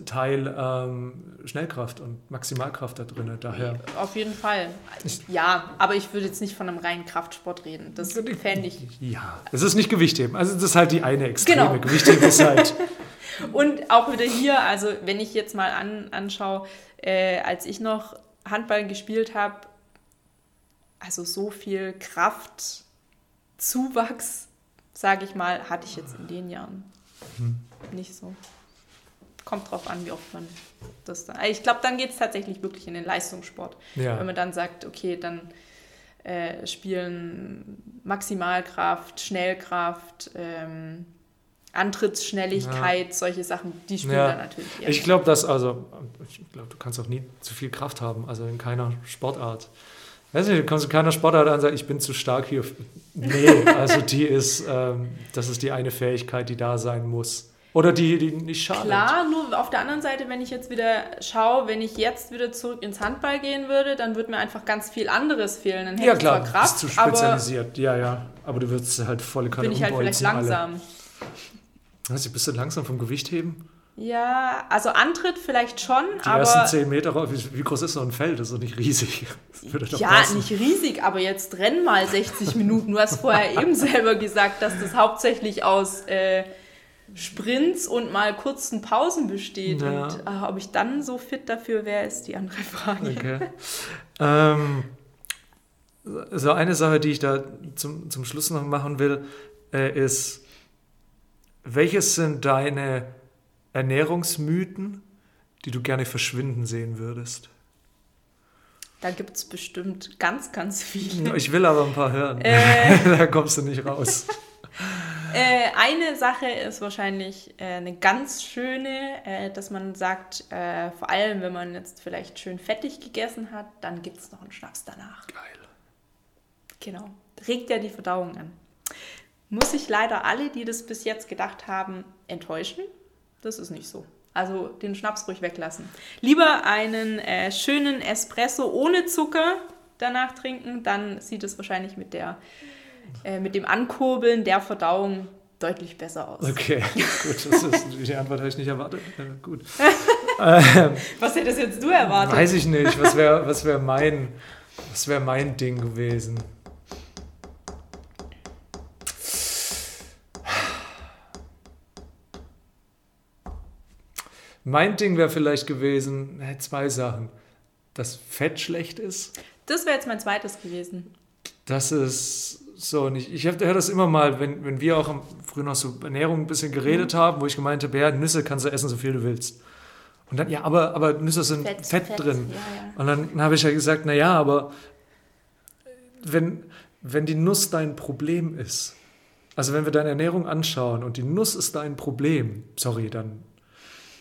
Teil ähm, Schnellkraft und Maximalkraft da drin. Daher. Auf jeden Fall. Ja, aber ich würde jetzt nicht von einem reinen Kraftsport reden. Das fände ich. Ja, es ist nicht Gewichtheben. Also das ist halt die eine Extreme. Genau. Gewichtheben ist halt. Und auch wieder hier, also wenn ich jetzt mal an, anschaue, äh, als ich noch Handball gespielt habe, also so viel Kraftzuwachs, sage ich mal, hatte ich jetzt in den Jahren hm. nicht so. Kommt drauf an, wie oft man das da. Ich glaube, dann geht es tatsächlich wirklich in den Leistungssport. Ja. Wenn man dann sagt, okay, dann äh, spielen Maximalkraft, Schnellkraft, ähm, Antrittsschnelligkeit, ja. solche Sachen, die spielen ja. da natürlich eher. Ich glaube, dass, also, ich glaube, du kannst auch nie zu viel Kraft haben, also in keiner Sportart. Weiß nicht, du kannst in keiner Sportart an sagen, ich bin zu stark hier. Nee, also die ist, ähm, das ist die eine Fähigkeit, die da sein muss. Oder die, die nicht schadet. Klar, nur auf der anderen Seite, wenn ich jetzt wieder schaue, wenn ich jetzt wieder zurück ins Handball gehen würde, dann würde mir einfach ganz viel anderes fehlen. Dann hätte ja, klar, zwar Kraft, bist zu spezialisiert. Ja, ja. Aber du würdest halt volle Kanne Bin ich halt vielleicht langsam. Alle. Also bist du langsam vom Gewicht heben? Ja, also Antritt vielleicht schon, Die aber... Die ersten 10 Meter, wie, wie, groß ist so ein Feld? Das ist doch nicht riesig. ja, passen. nicht riesig, aber jetzt renn mal 60 Minuten. Du hast vorher eben selber gesagt, dass das hauptsächlich aus äh, Sprints und mal kurzen Pausen besteht. Ja. Und äh, ob ich dann so fit dafür wäre, ist die andere Frage. Okay. ähm, so eine Sache, die ich da zum, zum Schluss noch machen will, äh, ist welches sind deine Ernährungsmythen, die du gerne verschwinden sehen würdest? Da gibt es bestimmt ganz, ganz viele. Ich will aber ein paar hören. Äh, da kommst du nicht raus. äh, eine Sache ist wahrscheinlich äh, eine ganz schöne, äh, dass man sagt, äh, vor allem wenn man jetzt vielleicht schön fettig gegessen hat, dann gibt es noch einen Schnaps danach. Geil. Genau. Regt ja die Verdauung an muss ich leider alle, die das bis jetzt gedacht haben, enttäuschen. Das ist nicht so. Also den Schnaps ruhig weglassen. Lieber einen äh, schönen Espresso ohne Zucker danach trinken, dann sieht es wahrscheinlich mit, der, äh, mit dem Ankurbeln der Verdauung deutlich besser aus. Okay, gut, das ist, die Antwort habe ich nicht erwartet. Ja, gut. was hättest jetzt du erwartet? Weiß ich nicht. Was wäre was wär mein, wär mein Ding gewesen? Mein Ding wäre vielleicht gewesen, zwei Sachen. Dass Fett schlecht ist. Das wäre jetzt mein zweites gewesen. Das ist so nicht. Ich höre das immer mal, wenn, wenn wir auch früher noch so Ernährung ein bisschen geredet mhm. haben, wo ich gemeint habe, ja, Nüsse kannst du essen, so viel du willst. Und dann, ja, aber, aber Nüsse sind Fett, Fett, Fett drin. Ja, ja. Und dann, habe ich ja gesagt, naja, aber wenn, wenn die Nuss dein Problem ist, also wenn wir deine Ernährung anschauen und die Nuss ist dein Problem, sorry, dann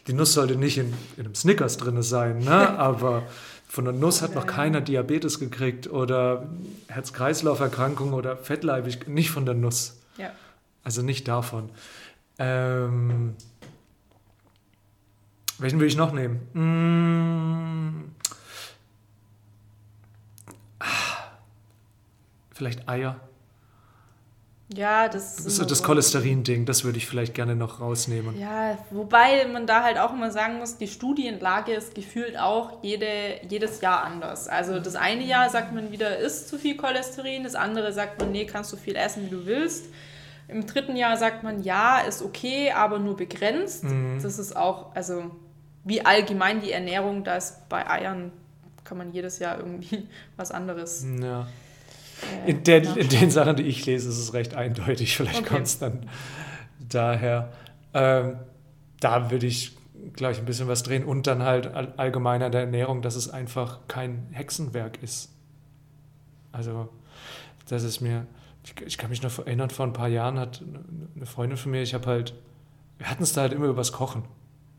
die Nuss sollte nicht in, in einem Snickers drin sein, ne? aber von der Nuss hat noch keiner Diabetes gekriegt oder Herz-Kreislauf-Erkrankung oder fettleibig, nicht von der Nuss. Ja. Also nicht davon. Ähm, welchen will ich noch nehmen? Hm, vielleicht Eier. Ja, das ist so das Cholesterin-Ding, das würde ich vielleicht gerne noch rausnehmen. Ja, wobei man da halt auch immer sagen muss, die Studienlage ist gefühlt auch jede, jedes Jahr anders. Also das eine Jahr sagt man wieder, ist zu viel Cholesterin, das andere sagt man, nee, kannst du viel essen, wie du willst. Im dritten Jahr sagt man, ja, ist okay, aber nur begrenzt. Mhm. Das ist auch, also wie allgemein die Ernährung, da ist bei Eiern kann man jedes Jahr irgendwie was anderes. Ja. In, der, in, den Sachen, die ich lese, ist es recht eindeutig. Vielleicht okay. kommt es dann daher. Ähm, da würde ich gleich ein bisschen was drehen und dann halt allgemeiner der Ernährung, dass es einfach kein Hexenwerk ist. Also, das ist mir, ich, ich kann mich noch erinnern, vor ein paar Jahren hat eine Freundin von mir, ich habe halt, wir hatten es da halt immer übers Kochen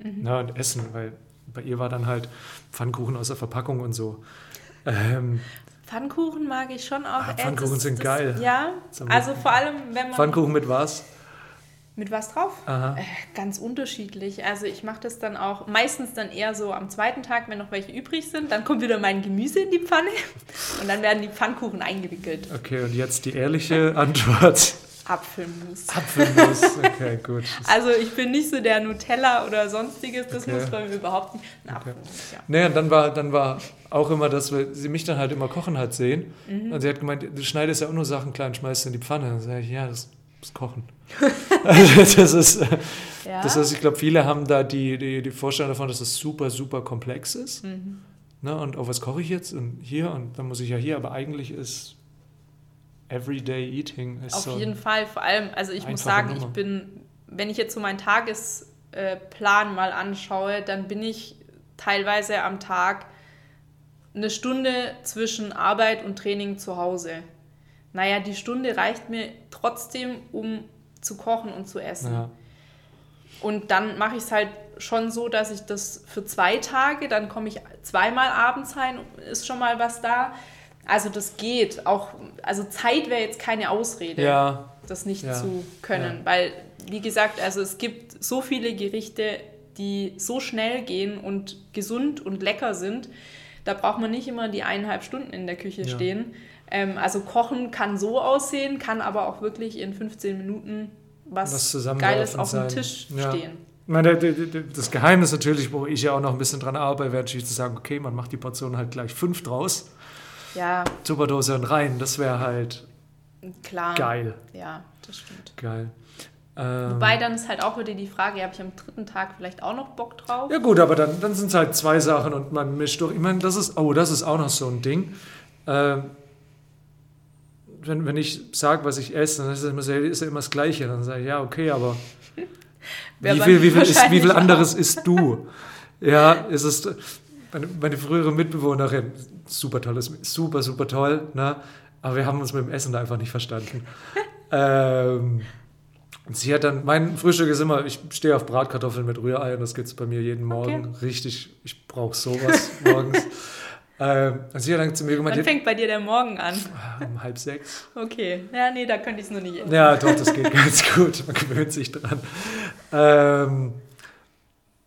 mhm. ne, und Essen, weil bei ihr war dann halt Pfannkuchen aus der Verpackung und so. Ähm, Pfannkuchen mag ich schon auch. Ah, Pfannkuchen das, sind das, geil. Ja, also vor allem, wenn man. Pfannkuchen mit was? Mit was drauf? Äh, ganz unterschiedlich. Also ich mache das dann auch meistens dann eher so am zweiten Tag, wenn noch welche übrig sind. Dann kommt wieder mein Gemüse in die Pfanne und dann werden die Pfannkuchen eingewickelt. Okay, und jetzt die ehrliche Antwort. Apfelmus. Apfelmus, okay, gut. Also ich bin nicht so der Nutella oder sonstiges, das okay. muss mir überhaupt nicht. Ein okay. Apfelmus, ja. Naja, dann war, dann war auch immer, dass wir, sie mich dann halt immer kochen hat sehen. Mhm. Und sie hat gemeint, du schneidest ja auch nur Sachen klein, schmeißt in die Pfanne. Dann sage ich, ja, das ist Kochen. also das ist, ja. das heißt, ich glaube, viele haben da die, die, die Vorstellung davon, dass es super, super komplex ist. Mhm. Ne, und oh, was koche ich jetzt? Und hier, und dann muss ich ja hier, aber eigentlich ist Everyday Eating. Ist Auf so jeden Fall, vor allem, also ich muss sagen, Nummer. ich bin wenn ich jetzt so meinen Tagesplan mal anschaue, dann bin ich teilweise am Tag eine Stunde zwischen Arbeit und Training zu Hause. Naja, die Stunde reicht mir trotzdem, um zu kochen und zu essen. Ja. Und dann mache ich es halt schon so, dass ich das für zwei Tage, dann komme ich zweimal abends rein, ist schon mal was da. Also das geht. Auch, also Zeit wäre jetzt keine Ausrede, ja. das nicht ja. zu können. Ja. Weil, wie gesagt, also es gibt so viele Gerichte, die so schnell gehen und gesund und lecker sind. Da braucht man nicht immer die eineinhalb Stunden in der Küche stehen. Ähm, also Kochen kann so aussehen, kann aber auch wirklich in 15 Minuten was, was Geiles auf dem Tisch stehen. Meine, das Geheimnis natürlich, wo ich ja auch noch ein bisschen dran arbeite, wäre natürlich zu sagen, okay, man macht die Portion halt gleich fünf draus. Ja. Tupperdose und rein, das wäre halt Klar. geil. Ja, das stimmt. Geil. Ähm, Wobei dann ist halt auch wieder die Frage, habe ich am dritten Tag vielleicht auch noch Bock drauf? Ja gut, aber dann, dann sind es halt zwei Sachen und man mischt durch. Ich meine, das ist, oh, das ist auch noch so ein Ding. Ähm, wenn, wenn ich sage, was ich esse, dann ist es immer, ist ja immer das Gleiche. Dann sage ich, ja, okay, aber wie viel, wie viel, ist, wie viel anderes isst du? Ja, ist es meine, meine, frühere Mitbewohnerin, super tolles, super, super toll, ne? aber wir haben uns mit dem Essen da einfach nicht verstanden. ähm, sie hat dann, mein Frühstück ist immer, ich stehe auf Bratkartoffeln mit Rührei und das gibt es bei mir jeden Morgen. Okay. Richtig, ich brauche sowas morgens. Ähm, und sie hat dann zu mir gemeint... Wann fängt bei dir der Morgen an? Um halb sechs. Okay. Ja, nee, da könnte ich es noch nicht essen. Ja, doch, das geht ganz gut. Man gewöhnt sich dran. Ähm,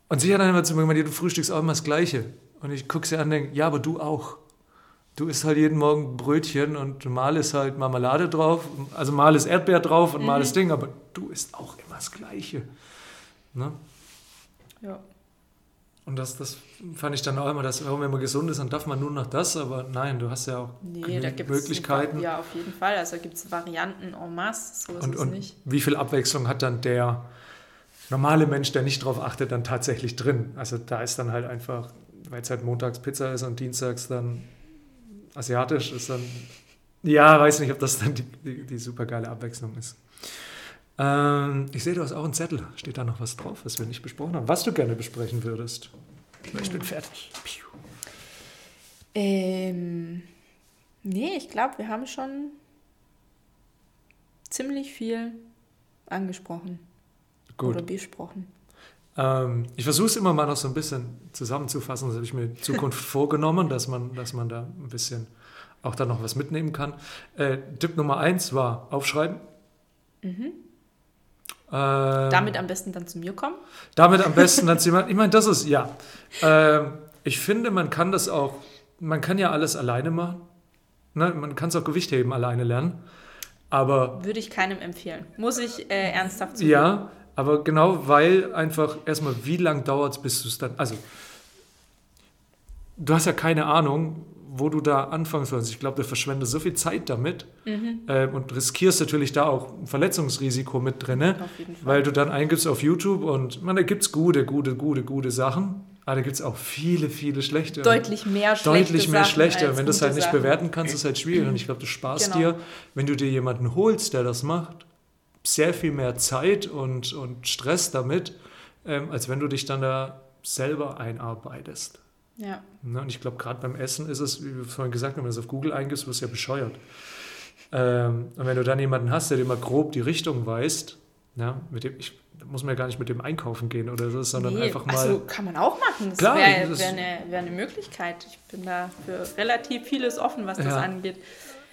und sie hat dann immer zu mir gemeint, du frühstückst auch immer das Gleiche. Und ich gucke sie an und denke, ja, aber du auch. Du isst halt jeden Morgen Brötchen und mal ist halt Marmelade drauf, also mal ist Erdbeer drauf und mhm. mal ist Ding, aber du isst auch immer das Gleiche. Ne? Ja. Und das, das fand ich dann auch immer, dass wenn man gesund ist, dann darf man nur noch das, aber nein, du hast ja auch nee, da Möglichkeiten. Super, ja, auf jeden Fall. Also gibt es Varianten en masse, so ist und, es und nicht. Wie viel Abwechslung hat dann der normale Mensch, der nicht drauf achtet, dann tatsächlich drin? Also da ist dann halt einfach, weil es halt montags Pizza ist und dienstags dann asiatisch, ist dann, ja, weiß nicht, ob das dann die, die, die super geile Abwechslung ist. Ähm, ich sehe, du hast auch einen Zettel. Steht da noch was drauf, was wir nicht besprochen haben? Was du gerne besprechen würdest? Ich bin fertig. Ähm, nee, ich glaube, wir haben schon ziemlich viel angesprochen. Gut. Oder besprochen. Ähm, ich versuche es immer mal noch so ein bisschen zusammenzufassen. Das habe ich mir in Zukunft vorgenommen, dass man, dass man da ein bisschen auch da noch was mitnehmen kann. Äh, Tipp Nummer eins war aufschreiben. Mhm. Ähm, damit am besten dann zu mir kommen? Damit am besten dann zu jemandem. Ich meine, das ist, ja. Ähm, ich finde, man kann das auch, man kann ja alles alleine machen. Ne? Man kann es auch Gewichtheben alleine lernen. Aber. Würde ich keinem empfehlen. Muss ich äh, ernsthaft zugeben. Ja, aber genau weil einfach erstmal, wie lange dauert es, bis du es dann. Also, du hast ja keine Ahnung, wo du da anfangen sollst. Ich glaube, du verschwendest so viel Zeit damit mhm. äh, und riskierst natürlich da auch ein Verletzungsrisiko mit drin, weil du dann eingibst auf YouTube und man, da gibt es gute, gute, gute, gute Sachen, aber da gibt es auch viele, viele schlechte. Deutlich mehr schlechte. Deutlich mehr schlechte. Wenn du es halt nicht Sachen. bewerten kannst, ist es halt schwierig. Und ich glaube, du sparst genau. dir, wenn du dir jemanden holst, der das macht, sehr viel mehr Zeit und, und Stress damit, ähm, als wenn du dich dann da selber einarbeitest. Ja. Ne, und ich glaube, gerade beim Essen ist es, wie wir vorhin gesagt haben, wenn du es auf Google eingibst, wirst du ja bescheuert. Ähm, und wenn du dann jemanden hast, der dir mal grob die Richtung weist, ja, mit dem, ich muss man ja gar nicht mit dem einkaufen gehen oder so, sondern nee, einfach mal. Also kann man auch machen. Das wäre wär eine, wär eine Möglichkeit. Ich bin da für relativ vieles offen, was das ja, angeht.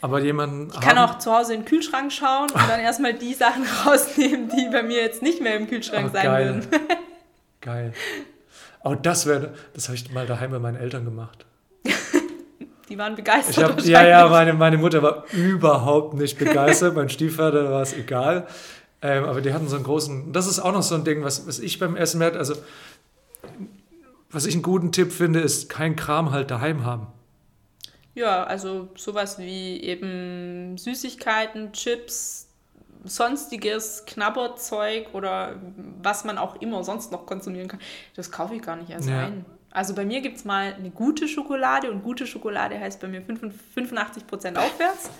Aber jemanden. Ich kann auch zu Hause in den Kühlschrank schauen und dann erstmal die Sachen rausnehmen, die bei mir jetzt nicht mehr im Kühlschrank oh, sein geil. würden. geil. Oh, das wäre, das habe ich mal daheim bei meinen Eltern gemacht. Die waren begeistert. Hab, ja, ja, meine, meine Mutter war überhaupt nicht begeistert. mein Stiefvater war es egal. Ähm, aber die hatten so einen großen, das ist auch noch so ein Ding, was, was ich beim Essen merke. Also, was ich einen guten Tipp finde, ist kein Kram halt daheim haben. Ja, also sowas wie eben Süßigkeiten, Chips, sonstiges Knabberzeug oder was man auch immer sonst noch konsumieren kann, das kaufe ich gar nicht erst ja. ein. Also bei mir gibt es mal eine gute Schokolade und gute Schokolade heißt bei mir 85% aufwärts.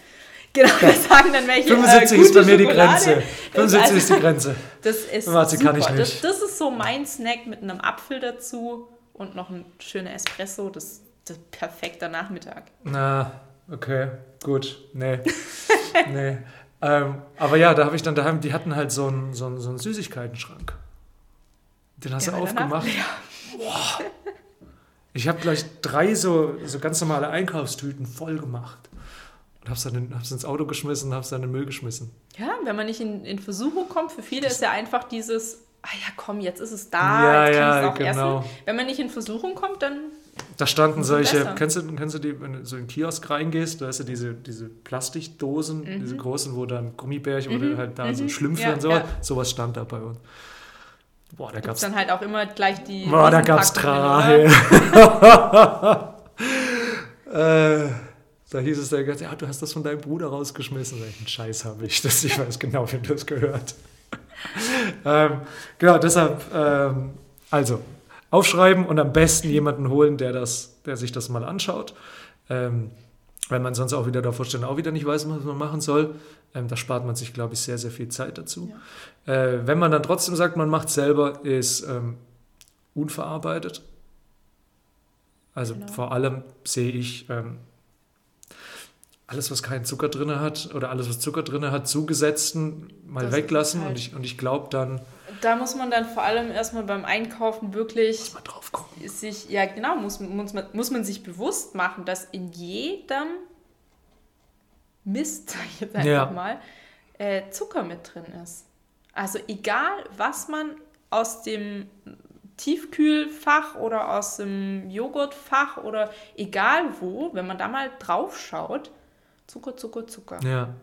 Genau, wir sagen dann welche. 75 äh, ist bei mir die Schokolade. Grenze. 75 Also- ist die Grenze. Das ist Warte, super. Das, das ist so mein Snack mit einem Apfel dazu und noch ein schöner Espresso. Das, perfekter Nachmittag. Na, okay, gut. Nee. nee. Ähm, aber ja, da habe ich dann daheim, die hatten halt so einen, so einen, so einen Süßigkeitenschrank. Den hast Ja, du danach- aufgemacht. Ja. Ich habe gleich drei so, so ganz normale Einkaufstüten voll gemacht. Und hab's dann in, hab's ins Auto geschmissen, hab's dann in den Müll geschmissen. Ja, wenn man nicht in, in Versuchung kommt, für viele ist ja einfach dieses, ah ja, komm, jetzt ist es da, Ja, jetzt kann ja, ich es auch genau. essen. Wenn man nicht in Versuchung kommt, dann Da standen solche, besser. kennst du, kennst du die, wenn du so in den Kiosk reingehst, da hast du diese, diese Plastikdosen, diese großen, wo dann Gummibärchen oder halt da so mhm. Schlümpfe Ja, und sowas. ja. Sowas stand da bei uns. Boah, da gibt gab's es dann halt auch immer gleich die. Boah, da gab's Trahe. äh, da hieß es dann, ganz, ja, du hast das von deinem Bruder rausgeschmissen. Welchen Scheiß habe ich? Das, ich weiß genau, wem das gehört. ähm, genau, deshalb, ähm, also, aufschreiben und am besten jemanden holen, der, das, der sich das mal anschaut. Ähm, weil man sonst auch wieder davor steht auch wieder nicht weiß, was man machen soll. Ähm, da spart man sich, glaube ich, sehr, sehr viel Zeit dazu. Äh, wenn man dann trotzdem sagt, man macht selber, ist ähm, unverarbeitet. Also Genau. vor allem sehe ich ähm, alles, was keinen Zucker drin hat oder alles, was Zucker drin hat, zugesetzten mal Das weglassen. halt- Und ich, und ich glaube dann, Da muss man dann vor allem erstmal beim Einkaufen wirklich mal drauf gucken. sich, ja genau, muss, muss, man, muss man sich bewusst machen, dass in jedem Mist, sag ich jetzt einfach Ja. mal, äh, Zucker mit drin ist. Also egal, was man aus dem Tiefkühlfach oder aus dem Joghurtfach oder egal wo, wenn man da mal drauf schaut, Zucker, Zucker, Zucker. Ja,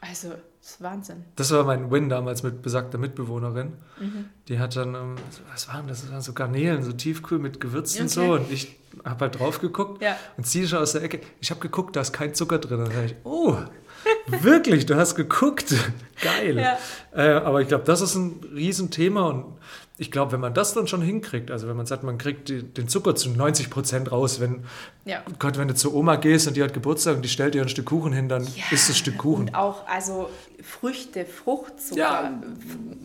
Also, das ist Wahnsinn. das war mein Win damals mit besagter Mitbewohnerin. Mhm. Die hat dann, ähm, was waren das? Das waren so Garnelen, so Tiefkühl mit Gewürzen und Okay. so. Und ich habe halt drauf geguckt Ja. und ziehe schon aus der Ecke. Ich habe geguckt, da ist kein Zucker drin. Und dann ich, oh, wirklich, du hast geguckt. Geil. Ja. Äh, aber ich glaube, das ist ein Riesenthema und ich glaube, wenn man das dann schon hinkriegt, also wenn man sagt, man kriegt die, den Zucker zu 90 Prozent raus, wenn, Ja. Gott, wenn du zur Oma gehst und die hat Geburtstag und die stellt dir ein Stück Kuchen hin, dann Ja, isst das Stück Kuchen. Und auch, also Früchte, Fruchtzucker, Ja,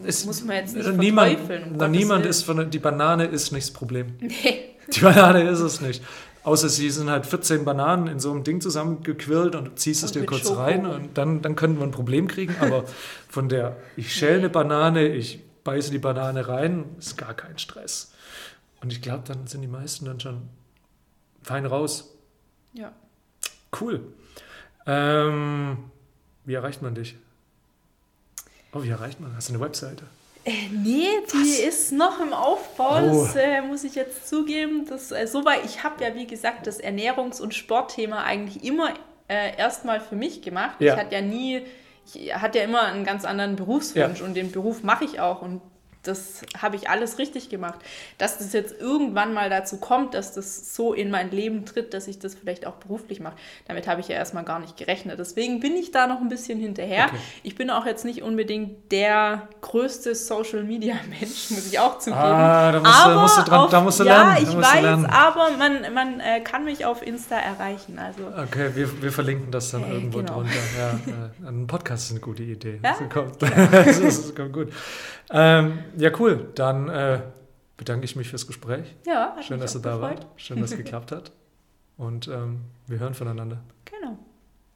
Es- muss man jetzt nicht niemand, verteufeln. um niemand ist von, die Banane ist nicht das Problem. Nee. Die Banane ist es nicht. Außer sie sind halt 14 Bananen in so einem Ding zusammengequirlt und du ziehst es Und dir mit kurz Schoko. rein und dann, dann könnten wir ein Problem kriegen. Aber von der, ich schäle eine Banane, ich beiße die Banane rein, ist gar kein Stress. Und ich glaube, dann sind die meisten dann schon fein raus. Ja. Cool. Ähm, wie erreicht man dich? Oh, wie erreicht man? Hast du eine Webseite? Äh, nee, die ist noch im Aufbau, Oh. das äh, muss ich jetzt zugeben. Das, äh, so weit, ich habe ja, wie gesagt, das Ernährungs- und Sportthema eigentlich immer äh, erstmal für mich gemacht. Ja. Ich hatte ja nie, ich hatte ja immer einen ganz anderen Berufswunsch und den Beruf mache ich auch und das habe ich alles richtig gemacht. Dass das jetzt irgendwann mal dazu kommt, dass das so in mein Leben tritt, dass ich das vielleicht auch beruflich mache, damit habe ich ja erstmal gar nicht gerechnet. Deswegen bin ich da noch ein bisschen hinterher. Okay. Ich bin auch jetzt nicht unbedingt der größte Social Media Mensch, muss ich auch zugeben. Ah, da musst du- aber musst du dran- auf, da musst du ja, lernen, da ich du weiß, lernen. aber man, man äh, kann mich auf Insta erreichen. Also Okay, wir, wir verlinken das dann Äh, irgendwo genau. drunter. Ja, äh, ein Podcast ist eine gute Idee. Ja? Das kommt, das, ist, das kommt gut. Ähm, ja, cool. Dann äh, bedanke ich mich fürs Gespräch. ja, hat Schön, mich dass du da warst. Schön, dass es geklappt hat. Und ähm, wir hören voneinander. Genau.